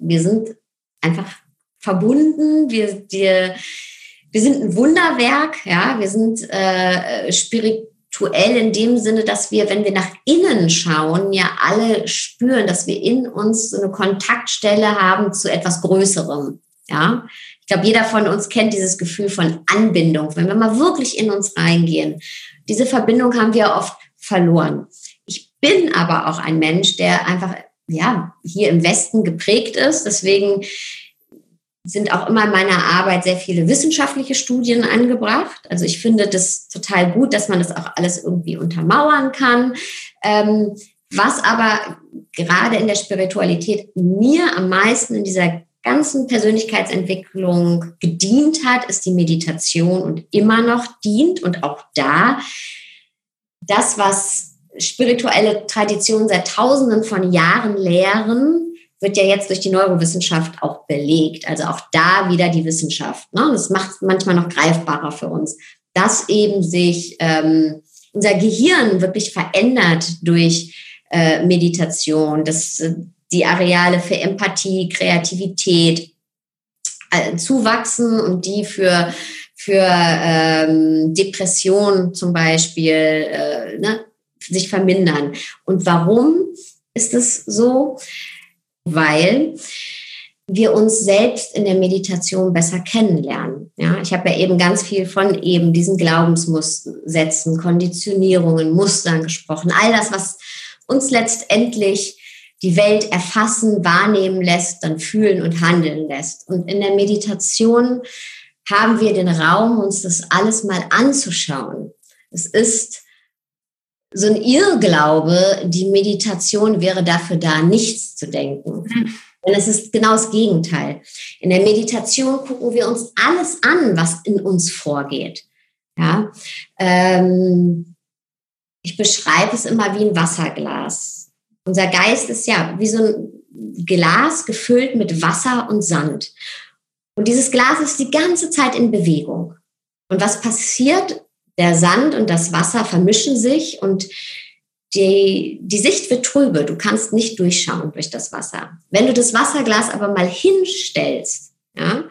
S2: wir sind einfach verbunden. Wir, wir, wir sind ein Wunderwerk. Ja, wir sind äh, spirituell in dem Sinne, dass wir, wenn wir nach innen schauen, ja alle spüren, dass wir in uns so eine Kontaktstelle haben zu etwas Größerem. Ja, ich glaube, jeder von uns kennt dieses Gefühl von Anbindung, wenn wir mal wirklich in uns reingehen. Diese Verbindung haben wir oft verloren. Ich bin aber auch ein Mensch, der einfach ja hier im Westen geprägt ist. Deswegen sind auch immer in meiner Arbeit sehr viele wissenschaftliche Studien angebracht. Also ich finde das total gut, dass man das auch alles irgendwie untermauern kann. Ähm, was aber gerade in der Spiritualität mir am meisten in dieser ganzen Persönlichkeitsentwicklung gedient hat, ist die Meditation und immer noch dient. Und auch da, das, was spirituelle Traditionen seit Tausenden von Jahren lehren, wird ja jetzt durch die Neurowissenschaft auch belegt. Also auch da wieder die Wissenschaft. Ne? Das macht es manchmal noch greifbarer für uns, dass eben sich ähm, unser Gehirn wirklich verändert durch äh, Meditation, dass äh, die Areale für Empathie, Kreativität äh, zuwachsen und die für, für ähm, Depression zum Beispiel äh, ne, sich vermindern. Und warum ist es so? Weil wir uns selbst in der Meditation besser kennenlernen. Ja, ich habe ja eben ganz viel von eben diesen Glaubenssätzen, Konditionierungen, Mustern gesprochen. All das, was uns letztendlich die Welt erfassen, wahrnehmen lässt, dann fühlen und handeln lässt. Und in der Meditation haben wir den Raum, uns das alles mal anzuschauen. Es ist so ein Irrglaube, die Meditation wäre dafür da, nichts zu denken. Mhm. Denn es ist genau das Gegenteil. In der Meditation gucken wir uns alles an, was in uns vorgeht. Ja, ähm, ich beschreibe es immer wie ein Wasserglas. Unser Geist ist ja wie so ein Glas gefüllt mit Wasser und Sand. Und dieses Glas ist die ganze Zeit in Bewegung. Und was passiert? Der Sand und das Wasser vermischen sich und die, die Sicht wird trübe. Du kannst nicht durchschauen durch das Wasser. Wenn du das Wasserglas aber mal hinstellst, ja,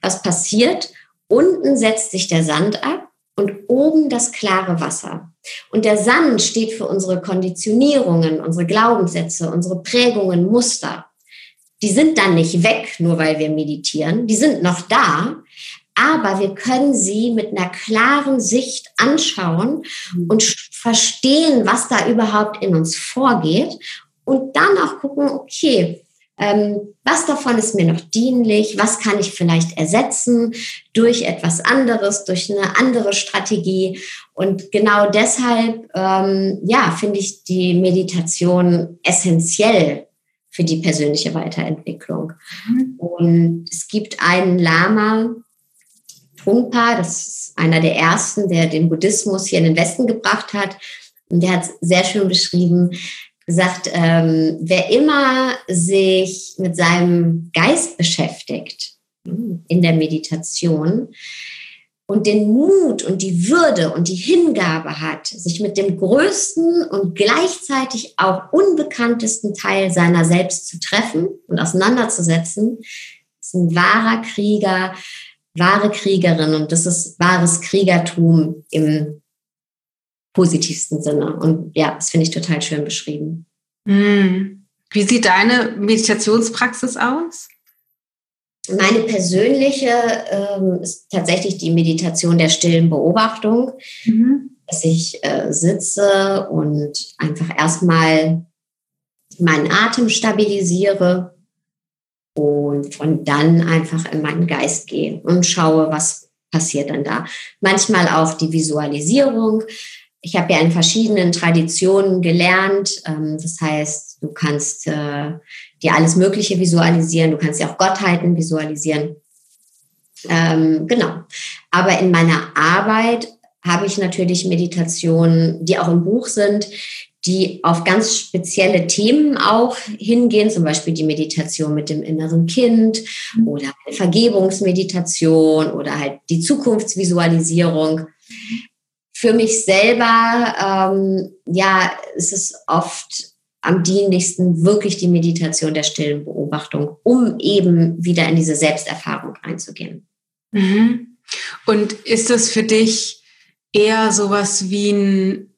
S2: was passiert? Unten setzt sich der Sand ab und oben das klare Wasser. Und der Sand steht für unsere Konditionierungen, unsere Glaubenssätze, unsere Prägungen, Muster. Die sind dann nicht weg, nur weil wir meditieren. Die sind noch da, aber wir können sie mit einer klaren Sicht anschauen und verstehen, was da überhaupt in uns vorgeht und dann auch gucken, okay, ähm, was davon ist mir noch dienlich? Was kann ich vielleicht ersetzen durch etwas anderes, durch eine andere Strategie? Und genau deshalb, ähm, ja, finde ich die Meditation essentiell für die persönliche Weiterentwicklung. Mhm. Und es gibt einen Lama, Trungpa, das ist einer der ersten, der den Buddhismus hier in den Westen gebracht hat. Und der hat sehr schön beschrieben, sagt, ähm, wer immer sich mit seinem Geist beschäftigt hm, in der Meditation und den Mut und die Würde und die Hingabe hat, sich mit dem größten und gleichzeitig auch unbekanntesten Teil seiner selbst zu treffen und auseinanderzusetzen, ist ein wahrer Krieger, wahre Kriegerin und das ist wahres Kriegertum im positivsten Sinne. Und ja, das finde ich total schön beschrieben.
S1: Mm, Wie sieht deine Meditationspraxis aus?
S2: Meine persönliche ähm, ist tatsächlich die Meditation der stillen Beobachtung, mhm. dass ich äh, sitze und einfach erstmal meinen Atem stabilisiere und von dann einfach in meinen Geist gehe und schaue, was passiert dann da. Manchmal auch die Visualisierung. Ich habe ja in verschiedenen Traditionen gelernt. Ähm, das heißt, du kannst äh, dir alles Mögliche visualisieren, du kannst ja auch Gottheiten visualisieren. Ähm, genau. Aber in meiner Arbeit habe ich natürlich Meditationen, die auch im Buch sind, die auf ganz spezielle Themen auch hingehen, zum Beispiel die Meditation mit dem inneren Kind oder eine Vergebungsmeditation oder halt die Zukunftsvisualisierung. Für mich selber, ähm, ja, ist es oft am dienlichsten wirklich die Meditation der stillen Beobachtung, um eben wieder in diese Selbsterfahrung einzugehen.
S1: Mhm. Und ist das für dich eher sowas wie ein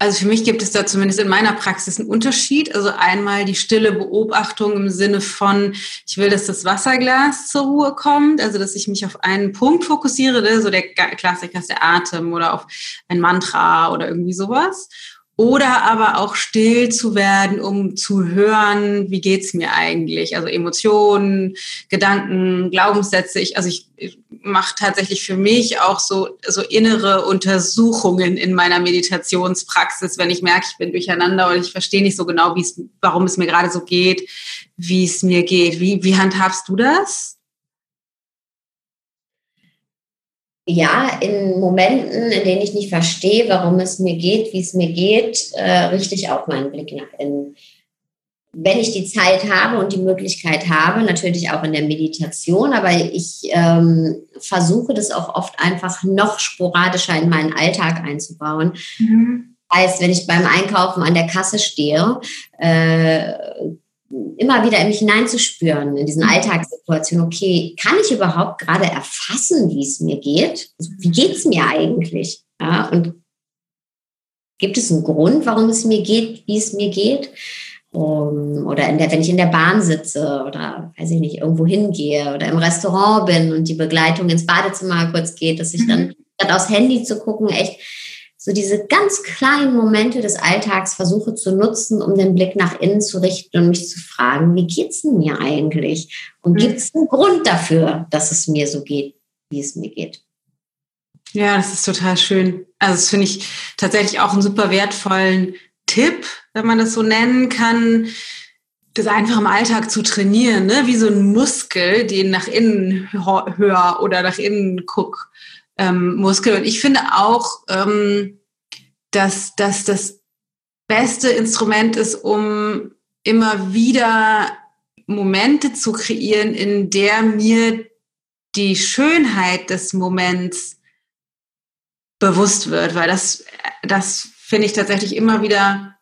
S1: also für mich gibt es da zumindest in meiner Praxis einen Unterschied. Also einmal die stille Beobachtung im Sinne von, ich will, dass das Wasserglas zur Ruhe kommt, also dass ich mich auf einen Punkt fokussiere, ne? so der Klassiker ist der Atem oder auf ein Mantra oder irgendwie sowas oder aber auch still zu werden, um zu hören, wie geht's mir eigentlich? Also Emotionen, Gedanken, Glaubenssätze. Ich, also ich, ich mache tatsächlich für mich auch so, so innere Untersuchungen in meiner Meditationspraxis, wenn ich merke, ich bin durcheinander und ich verstehe nicht so genau, wie es, warum es mir gerade so geht, wie es mir geht. Wie, wie handhabst du das?
S2: Ja, in Momenten, in denen ich nicht verstehe, warum es mir geht, wie es mir geht, äh, richte ich auch meinen Blick nach innen. Wenn ich die Zeit habe und die Möglichkeit habe, natürlich auch in der Meditation, aber ich ähm, versuche das auch oft einfach noch sporadischer in meinen Alltag einzubauen. Mhm. Heißt, wenn ich beim Einkaufen an der Kasse stehe, äh, immer wieder in mich hineinzuspüren, in diesen. Alltagssituationen. Okay, kann ich überhaupt gerade erfassen, wie es mir geht? Also, wie geht es mir eigentlich? Ja, und gibt es einen Grund, warum es mir geht, wie es mir geht? Um, oder der, wenn ich in der Bahn sitze oder weiß ich nicht, irgendwo hingehe oder im Restaurant bin und die Begleitung ins Badezimmer kurz geht, dass ich dann mhm. statt aufs Handy zu gucken, echt so diese ganz kleinen Momente des Alltags versuche zu nutzen, um den Blick nach innen zu richten und mich zu fragen, wie geht's denn mir eigentlich? Und mhm. gibt es einen Grund dafür, dass es mir so geht, wie es mir geht?
S1: Ja, das ist total schön. Also das finde ich tatsächlich auch einen super wertvollen Tipp, wenn man das so nennen kann, das einfach im Alltag zu trainieren, ne? wie so ein Muskel, den nach innen hör oder nach innen guck ähm, Muskel. Und ich finde auch, ähm, dass, dass das beste Instrument ist, um immer wieder Momente zu kreieren, in der mir die Schönheit des Moments bewusst wird, weil das, das finde ich tatsächlich immer wieder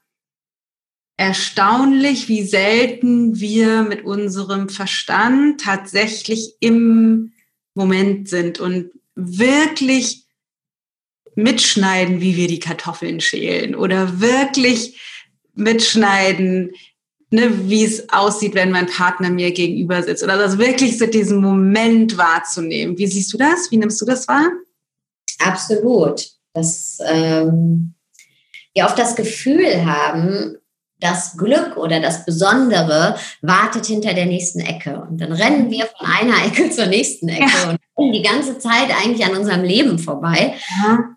S1: erstaunlich, wie selten wir mit unserem Verstand tatsächlich im Moment sind und wirklich mitschneiden, wie wir die Kartoffeln schälen oder wirklich mitschneiden, ne, wie es aussieht, wenn mein Partner mir gegenüber sitzt oder also wirklich so diesen Moment wahrzunehmen. Wie siehst du das? Wie nimmst du das wahr?
S2: Absolut. Das, ähm, wir oft das Gefühl haben, das Glück oder das Besondere wartet hinter der nächsten Ecke. Und dann rennen wir von einer Ecke zur nächsten Ecke ja. und die ganze Zeit eigentlich an unserem Leben vorbei. Ja.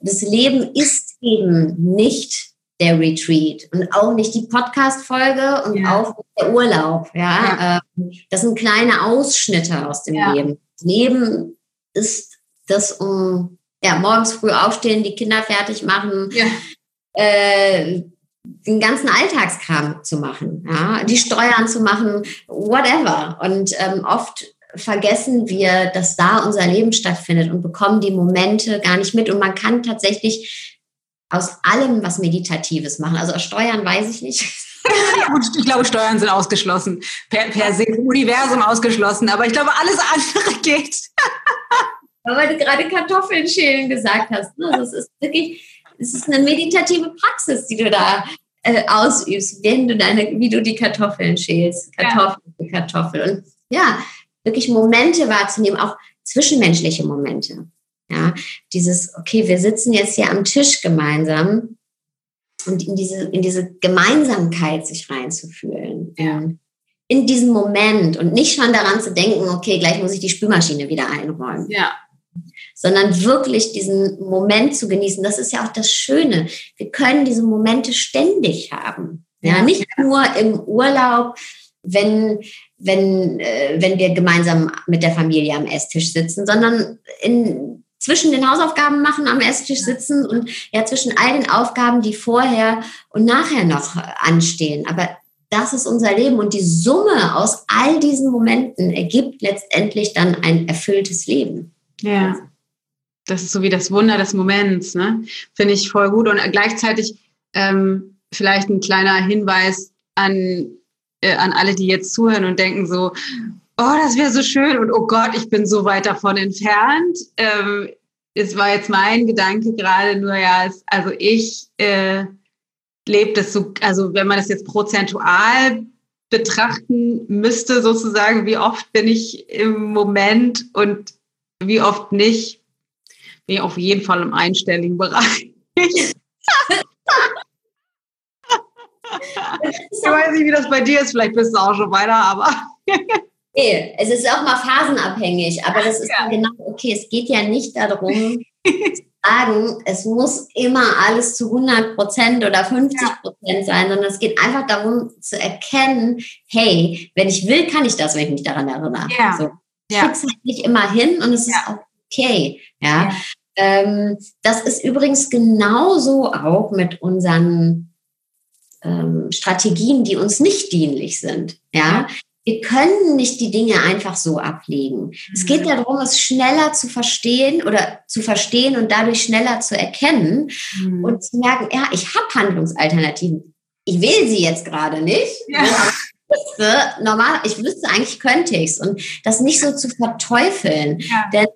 S2: Das Leben ist eben nicht der Retreat und auch nicht die Podcast-Folge und ja. auch der Urlaub. Ja? Ähm, das sind kleine Ausschnitte aus dem Leben. Das Leben ist das um ja, morgens früh aufstehen, die Kinder fertig machen, äh, den ganzen Alltagskram zu machen, ja, die Steuern zu machen, whatever. Und ähm, oft vergessen wir, dass da unser Leben stattfindet und bekommen die Momente gar nicht mit. Und man kann tatsächlich aus allem was Meditatives machen. Also aus Steuern weiß ich nicht.
S1: ich glaube, Steuern sind ausgeschlossen. Per, per se Universum ausgeschlossen. Aber ich glaube, alles andere geht.
S2: Weil du gerade Kartoffeln schälen gesagt hast. Ne? Das ist wirklich es ist eine meditative Praxis, die du da äh, ausübst, wenn du deine, wie du die Kartoffeln schälst, Kartoffel für Kartoffel. Und ja, wirklich Momente wahrzunehmen, auch zwischenmenschliche Momente. Ja, dieses, okay, wir sitzen jetzt hier am Tisch gemeinsam und in diese, in diese Gemeinsamkeit sich reinzufühlen. Ja. In diesem Moment und nicht schon daran zu denken, okay, gleich muss ich die Spülmaschine wieder einräumen.
S1: Ja.
S2: Sondern wirklich diesen Moment zu genießen. Das ist ja auch das Schöne. Wir können diese Momente ständig haben. Ja, ja. nicht nur im Urlaub, wenn, wenn, äh, wenn wir gemeinsam mit der Familie am Esstisch sitzen, sondern in, zwischen den Hausaufgaben machen, am Esstisch sitzen und ja zwischen all den Aufgaben, die vorher und nachher noch anstehen. Aber das ist unser Leben und die Summe aus all diesen Momenten ergibt letztendlich dann ein erfülltes Leben.
S1: Ja, das ist so wie das Wunder des Moments, ne? Finde ich voll gut und gleichzeitig ähm, vielleicht ein kleiner Hinweis an, äh, an alle, die jetzt zuhören und denken so, oh, das wäre so schön und oh Gott, ich bin so weit davon entfernt. Ähm, es war jetzt mein Gedanke gerade nur, ja, es, also ich äh, lebe das so, also wenn man das jetzt prozentual betrachten müsste, sozusagen, wie oft bin ich im Moment und wie oft nicht, bin ich auf jeden Fall im einstelligen Bereich. ich weiß nicht, wie das bei dir ist, vielleicht bist du auch schon weiter, aber.
S2: Nee, es ist auch mal phasenabhängig, aber das ist ja. genau okay. Es geht ja nicht darum, zu sagen, es muss immer alles zu 100 Prozent oder 50 Prozent ja. sein, sondern es geht einfach darum zu erkennen, hey, wenn ich will, kann ich das, wenn ich mich daran erinnere. Ja. So. Ich ja. halt nicht immer hin und es ist okay. Ja. Ähm, das ist übrigens genauso auch mit unseren ähm, Strategien, die uns nicht dienlich sind. Ja, wir können nicht die Dinge einfach so ablegen. Mhm. Es geht darum, es schneller zu verstehen oder zu verstehen und dadurch schneller zu erkennen mhm. und zu merken, ja, ich habe Handlungsalternativen. Ich will sie jetzt gerade nicht. Ja. Ich wüsste, normal, ich wüsste eigentlich könnte ich es und das nicht so zu verteufeln. Ja. Denn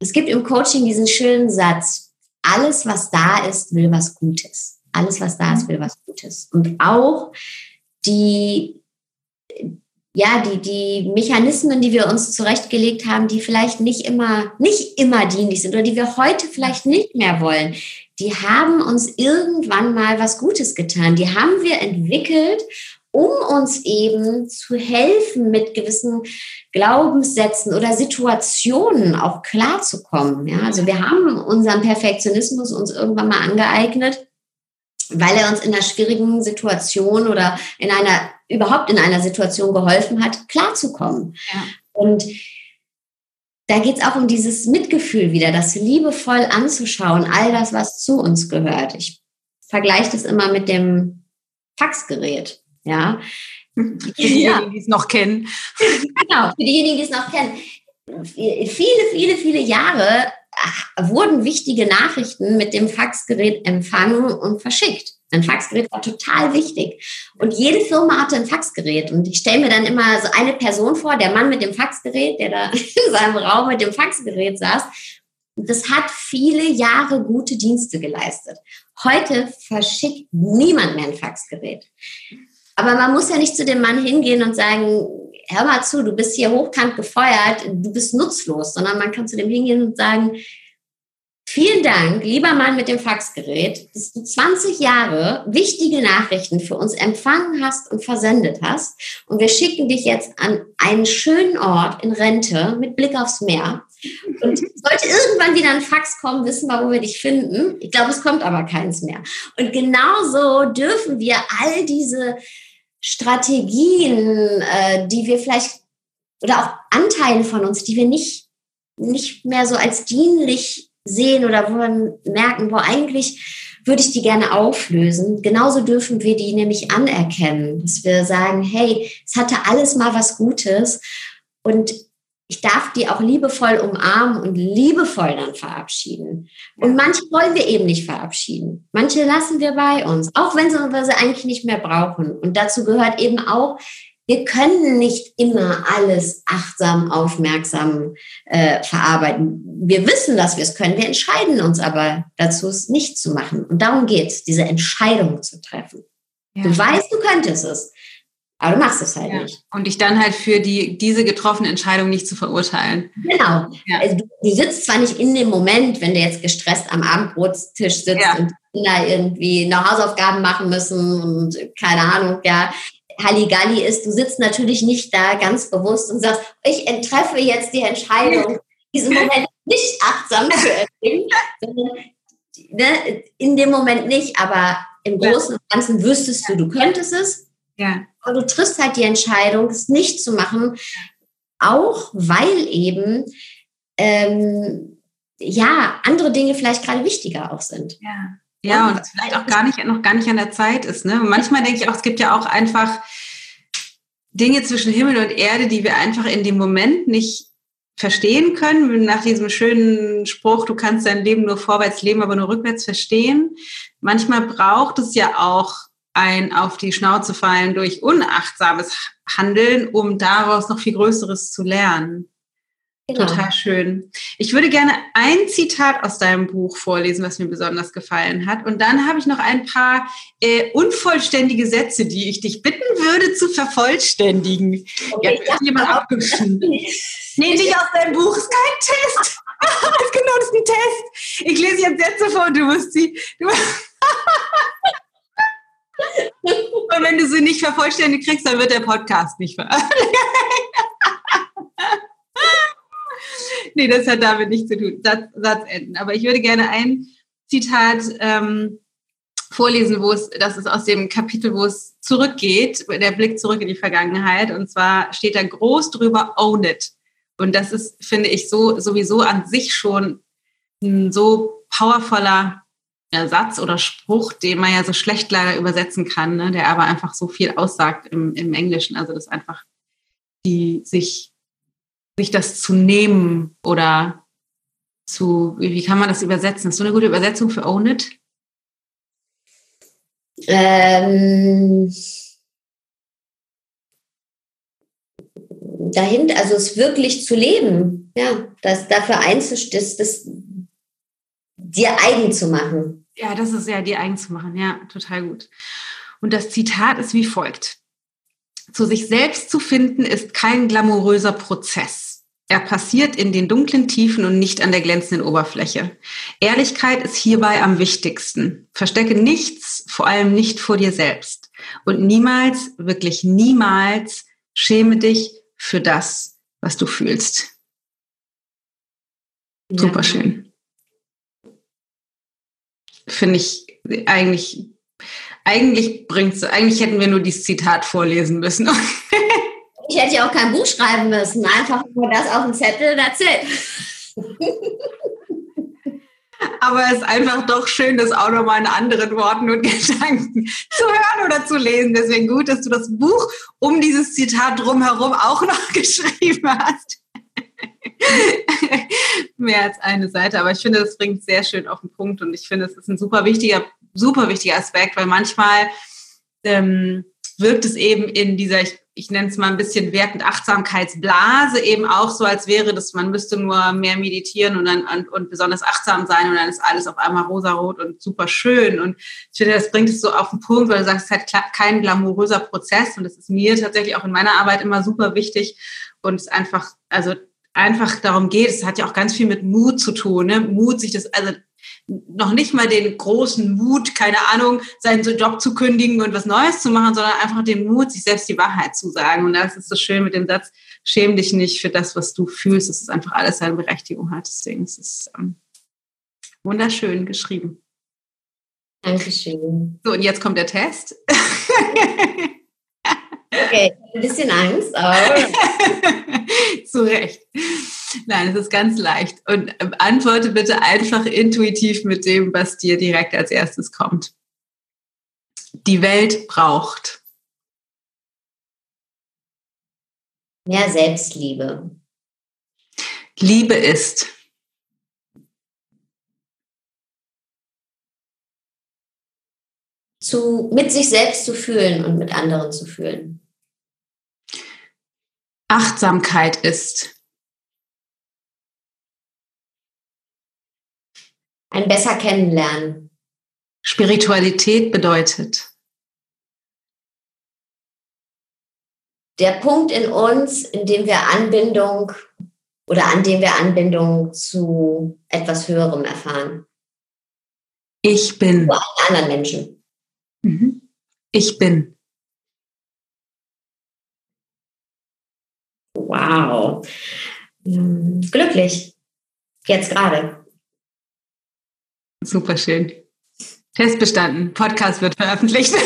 S2: es gibt im Coaching diesen schönen Satz, alles, was da ist, will was Gutes. Alles, was da ist, will was Gutes. Und auch die ja, die, die Mechanismen, die wir uns zurechtgelegt haben, die vielleicht nicht immer, nicht immer dienlich sind oder die wir heute vielleicht nicht mehr wollen, die haben uns irgendwann mal was Gutes getan. Die haben wir entwickelt, um uns eben zu helfen, mit gewissen Glaubenssätzen oder Situationen auch klarzukommen. Ja, also wir haben unseren Perfektionismus uns irgendwann mal angeeignet, weil er uns in einer schwierigen Situation oder in einer überhaupt in einer Situation geholfen hat, klarzukommen. Ja. Und da geht es auch um dieses Mitgefühl wieder, das liebevoll anzuschauen, all das, was zu uns gehört. Ich vergleiche das immer mit dem Faxgerät. Ja.
S1: Für diejenigen, die es noch kennen.
S2: Genau, für diejenigen, die es noch kennen. Viele, viele, viele Jahre wurden wichtige Nachrichten mit dem Faxgerät empfangen und verschickt. Ein Faxgerät war total wichtig. Und jede Firma hatte ein Faxgerät. Und ich stelle mir dann immer so eine Person vor, der Mann mit dem Faxgerät, der da in seinem Raum mit dem Faxgerät saß. Das hat viele Jahre gute Dienste geleistet. Heute verschickt niemand mehr ein Faxgerät. Aber man muss ja nicht zu dem Mann hingehen und sagen, hör mal zu, du bist hier hochkant gefeuert, du bist nutzlos, sondern man kann zu dem hingehen und sagen, Vielen Dank, lieber Mann mit dem Faxgerät, dass du 20 Jahre wichtige Nachrichten für uns empfangen hast und versendet hast. Und wir schicken dich jetzt an einen schönen Ort in Rente mit Blick aufs Meer. Und sollte irgendwann wieder ein Fax kommen, wissen wir, wo wir dich finden. Ich glaube, es kommt aber keins mehr. Und genauso dürfen wir all diese Strategien, äh, die wir vielleicht oder auch Anteile von uns, die wir nicht, nicht mehr so als dienlich sehen oder wo wir merken, wo eigentlich würde ich die gerne auflösen. Genauso dürfen wir die nämlich anerkennen, dass wir sagen, hey, es hatte alles mal was Gutes und ich darf die auch liebevoll umarmen und liebevoll dann verabschieden. Und manche wollen wir eben nicht verabschieden. Manche lassen wir bei uns, auch wenn sie, sie eigentlich nicht mehr brauchen. Und dazu gehört eben auch wir können nicht immer alles achtsam, aufmerksam äh, verarbeiten. Wir wissen, dass wir es können, wir entscheiden uns aber dazu, es nicht zu machen. Und darum geht es, diese Entscheidung zu treffen. Ja. Du weißt, du könntest es. Aber du machst es halt ja. nicht.
S1: Und dich dann halt für die, diese getroffene Entscheidung nicht zu verurteilen.
S2: Genau. Ja. Also du, du, sitzt zwar nicht in dem Moment, wenn du jetzt gestresst am Abendbrotstisch sitzt ja. und Kinder irgendwie noch Hausaufgaben machen müssen und keine Ahnung, ja, Halligalli ist, du sitzt natürlich nicht da ganz bewusst und sagst, ich entreffe jetzt die Entscheidung, diesen Moment nicht achtsam zu erleben, sondern ne, in dem Moment nicht, aber im Großen und Ganzen wüsstest du, du könntest es ja. Aber du triffst halt die Entscheidung, es nicht zu machen, auch weil eben ähm, ja andere Dinge vielleicht gerade wichtiger auch sind.
S1: Ja. Ja, und es vielleicht auch gar nicht, noch gar nicht an der Zeit ist. Ne? Und manchmal denke ich auch, es gibt ja auch einfach Dinge zwischen Himmel und Erde, die wir einfach in dem Moment nicht verstehen können. Nach diesem schönen Spruch, du kannst dein Leben nur vorwärts leben, aber nur rückwärts verstehen. Manchmal braucht es ja auch ein auf die Schnauze fallen durch unachtsames Handeln, um daraus noch viel Größeres zu lernen. Genau. Total schön. Ich würde gerne ein Zitat aus deinem Buch vorlesen, was mir besonders gefallen hat. Und dann habe ich noch ein paar äh, unvollständige Sätze, die ich dich bitten würde zu vervollständigen. Okay, ja, jemand aufgeschrieben. nee, nicht aus deinem Buch, ist kein Test. das ist genau, das ist ein Test. Ich lese jetzt Sätze vor und du musst sie. Du Und wenn du sie nicht vervollständigt kriegst, dann wird der Podcast nicht veröffentlicht. nee, das hat damit nichts zu tun. Satz, Satz enden. Aber ich würde gerne ein Zitat ähm, vorlesen, wo es, das ist aus dem Kapitel, wo es zurückgeht, der Blick zurück in die Vergangenheit. Und zwar steht da groß drüber, own it. Und das ist, finde ich, so sowieso an sich schon ein so powervoller Satz oder Spruch, den man ja so schlecht leider übersetzen kann, ne, der aber einfach so viel aussagt im, im Englischen. Also das einfach die sich, sich das zu nehmen oder zu, wie, kann man das übersetzen? Ist so eine gute Übersetzung für Own It? Ähm,
S2: dahinter, also es wirklich zu leben, ja, das dafür einzustehen, das, das dir eigen zu machen.
S1: Ja, das ist ja dir eigen zu machen. Ja, total gut. Und das Zitat ist wie folgt. Zu sich selbst zu finden ist kein glamouröser Prozess. Er passiert in den dunklen Tiefen und nicht an der glänzenden Oberfläche. Ehrlichkeit ist hierbei am wichtigsten. Verstecke nichts, vor allem nicht vor dir selbst. Und niemals, wirklich niemals schäme dich für das, was du fühlst. Ja. Super schön finde ich eigentlich, eigentlich bringt's, eigentlich hätten wir nur dieses Zitat vorlesen müssen.
S2: ich hätte ja auch kein Buch schreiben müssen, einfach nur das auf dem Zettel, that's it.
S1: Aber es ist einfach doch schön, das auch nochmal in anderen Worten und Gedanken zu hören oder zu lesen. Deswegen gut, dass du das Buch um dieses Zitat drumherum auch noch geschrieben hast. mehr als eine Seite. Aber ich finde, das bringt sehr schön auf den Punkt und ich finde, es ist ein super wichtiger, super wichtiger Aspekt, weil manchmal ähm, wirkt es eben in dieser, ich, ich nenne es mal ein bisschen Wert- und Achtsamkeitsblase eben auch so, als wäre das, man müsste nur mehr meditieren und dann und, und besonders achtsam sein und dann ist alles auf einmal rosarot und super schön. Und ich finde, das bringt es so auf den Punkt, weil du sagst, es ist halt kein glamouröser Prozess und das ist mir tatsächlich auch in meiner Arbeit immer super wichtig und es ist einfach, also einfach darum geht, es hat ja auch ganz viel mit Mut zu tun, ne? Mut, sich das, also noch nicht mal den großen Mut, keine Ahnung, seinen Job zu kündigen und was Neues zu machen, sondern einfach den Mut, sich selbst die Wahrheit zu sagen. Und das ist so schön mit dem Satz, schäm dich nicht für das, was du fühlst, es einfach alles seine Berechtigung hat. Deswegen ist es ähm, wunderschön geschrieben.
S2: Dankeschön.
S1: So, und jetzt kommt der Test.
S2: Okay, ein bisschen Angst, aber.
S1: Zu Recht. Nein, es ist ganz leicht. Und ähm, antworte bitte einfach intuitiv mit dem, was dir direkt als erstes kommt. Die Welt braucht.
S2: Mehr Selbstliebe.
S1: Liebe ist.
S2: Zu, mit sich selbst zu fühlen und mit anderen zu fühlen.
S1: Achtsamkeit ist?
S2: Ein besser kennenlernen.
S1: Spiritualität bedeutet?
S2: Der Punkt in uns, in dem wir Anbindung oder an dem wir Anbindung zu etwas Höherem erfahren.
S1: Ich bin.
S2: Zu anderen Menschen.
S1: Mhm. Ich bin.
S2: Wow. Hm, glücklich. Jetzt gerade.
S1: Super schön. Test bestanden. Podcast wird veröffentlicht.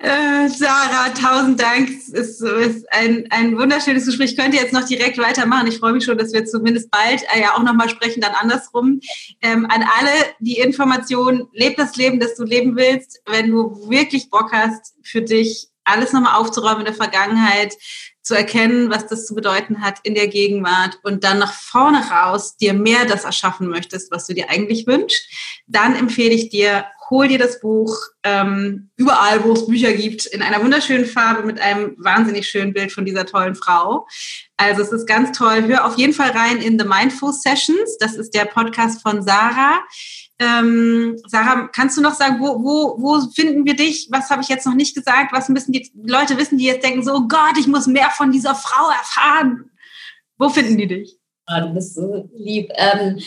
S1: äh, Sarah, tausend Dank. Es ist, ist, ein, ein wunderschönes Gespräch. Ich könnte jetzt noch direkt weitermachen. Ich freue mich schon, dass wir zumindest bald äh, ja auch nochmal sprechen, dann andersrum. Ähm, an alle die Information, leb das Leben, das du leben willst. Wenn du wirklich Bock hast, für dich alles nochmal aufzuräumen in der Vergangenheit, zu erkennen, was das zu bedeuten hat in der Gegenwart und dann nach vorne raus dir mehr das erschaffen möchtest, was du dir eigentlich wünschst, dann empfehle ich dir, hol dir das Buch ähm, überall, wo es Bücher gibt, in einer wunderschönen Farbe mit einem wahnsinnig schönen Bild von dieser tollen Frau. Also es ist ganz toll. Hör auf jeden Fall rein in The Mindful Sessions. Das ist der Podcast von Sarah. Ähm, Sarah, kannst du noch sagen, wo, wo, wo finden wir dich? Was habe ich jetzt noch nicht gesagt? Was müssen die Leute wissen, die jetzt denken, so oh Gott, ich muss mehr von dieser Frau erfahren? Wo finden die dich?
S2: Oh, du bist so lieb. Ähm,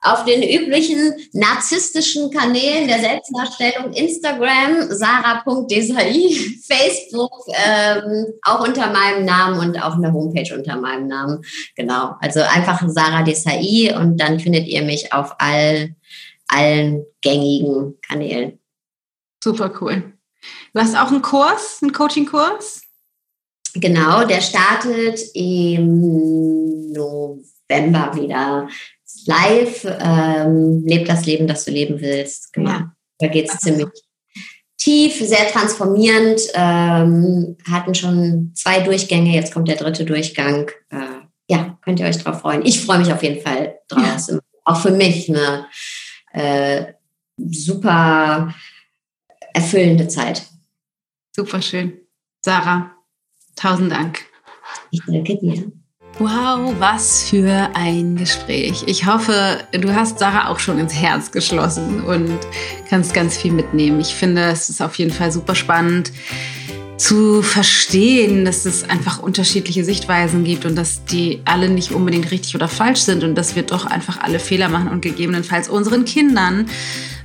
S2: auf den üblichen narzisstischen Kanälen der Selbstdarstellung Instagram, sarah.desai, Facebook, ähm, auch unter meinem Namen und auch eine Homepage unter meinem Namen. Genau, also einfach Sarah Desai und dann findet ihr mich auf all allen gängigen Kanälen.
S1: Super cool. Du hast auch einen Kurs, einen Coaching-Kurs?
S2: Genau, der startet im November wieder live. Ähm, leb das Leben, das du leben willst. Genau. Ja. Da geht es ziemlich tief, sehr transformierend. Ähm, hatten schon zwei Durchgänge, jetzt kommt der dritte Durchgang. Äh, ja, könnt ihr euch drauf freuen. Ich freue mich auf jeden Fall drauf. Ja. Auch für mich eine äh, super erfüllende Zeit.
S1: Super schön. Sarah, tausend Dank.
S2: Ich danke dir.
S1: Wow, was für ein Gespräch. Ich hoffe, du hast Sarah auch schon ins Herz geschlossen und kannst ganz viel mitnehmen. Ich finde, es ist auf jeden Fall super spannend zu verstehen, dass es einfach unterschiedliche Sichtweisen gibt und dass die alle nicht unbedingt richtig oder falsch sind und dass wir doch einfach alle Fehler machen und gegebenenfalls unseren Kindern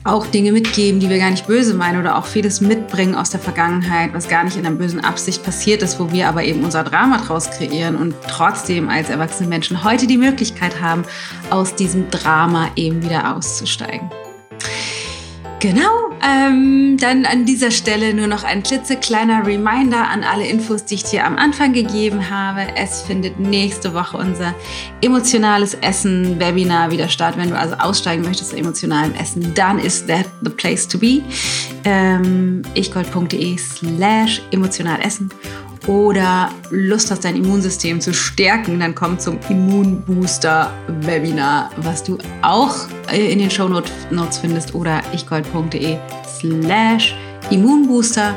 S1: auch Dinge mitgeben, die wir gar nicht böse meinen oder auch vieles mitbringen aus der Vergangenheit, was gar nicht in einer bösen Absicht passiert ist, wo wir aber eben unser Drama draus kreieren und trotzdem als erwachsene Menschen heute die Möglichkeit haben, aus diesem Drama eben wieder auszusteigen. Genau, ähm, dann an dieser Stelle nur noch ein klitzekleiner Reminder an alle Infos, die ich dir am Anfang gegeben habe. Es findet nächste Woche unser emotionales Essen-Webinar wieder statt. Wenn du also aussteigen möchtest zu emotionalem Essen, dann ist that the place to be. Ähm, ichgold.de slash emotional essen oder Lust hast, dein Immunsystem zu stärken, dann komm zum Immunbooster-Webinar, was du auch äh, in den Show Notes findest oder ichgold.de slash Immunbooster.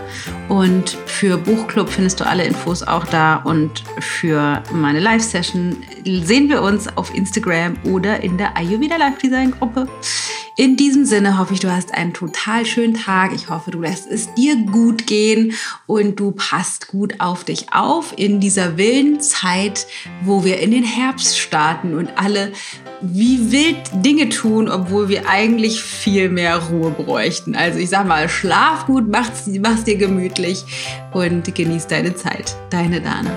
S1: Und für Buchclub findest du alle Infos auch da. Und für meine Live-Session sehen wir uns auf Instagram oder in der Ayurveda Live Design Gruppe. In diesem Sinne hoffe ich, du hast einen total schönen Tag. Ich hoffe, du lässt es dir gut gehen und du passt gut auf dich auf in dieser wilden Zeit, wo wir in den Herbst starten und alle wie wild Dinge tun, obwohl wir eigentlich viel mehr Ruhe bräuchten. Also ich sag mal, schlaf gut, mach's, mach's dir gemütlich und genieß deine Zeit. Deine Dana.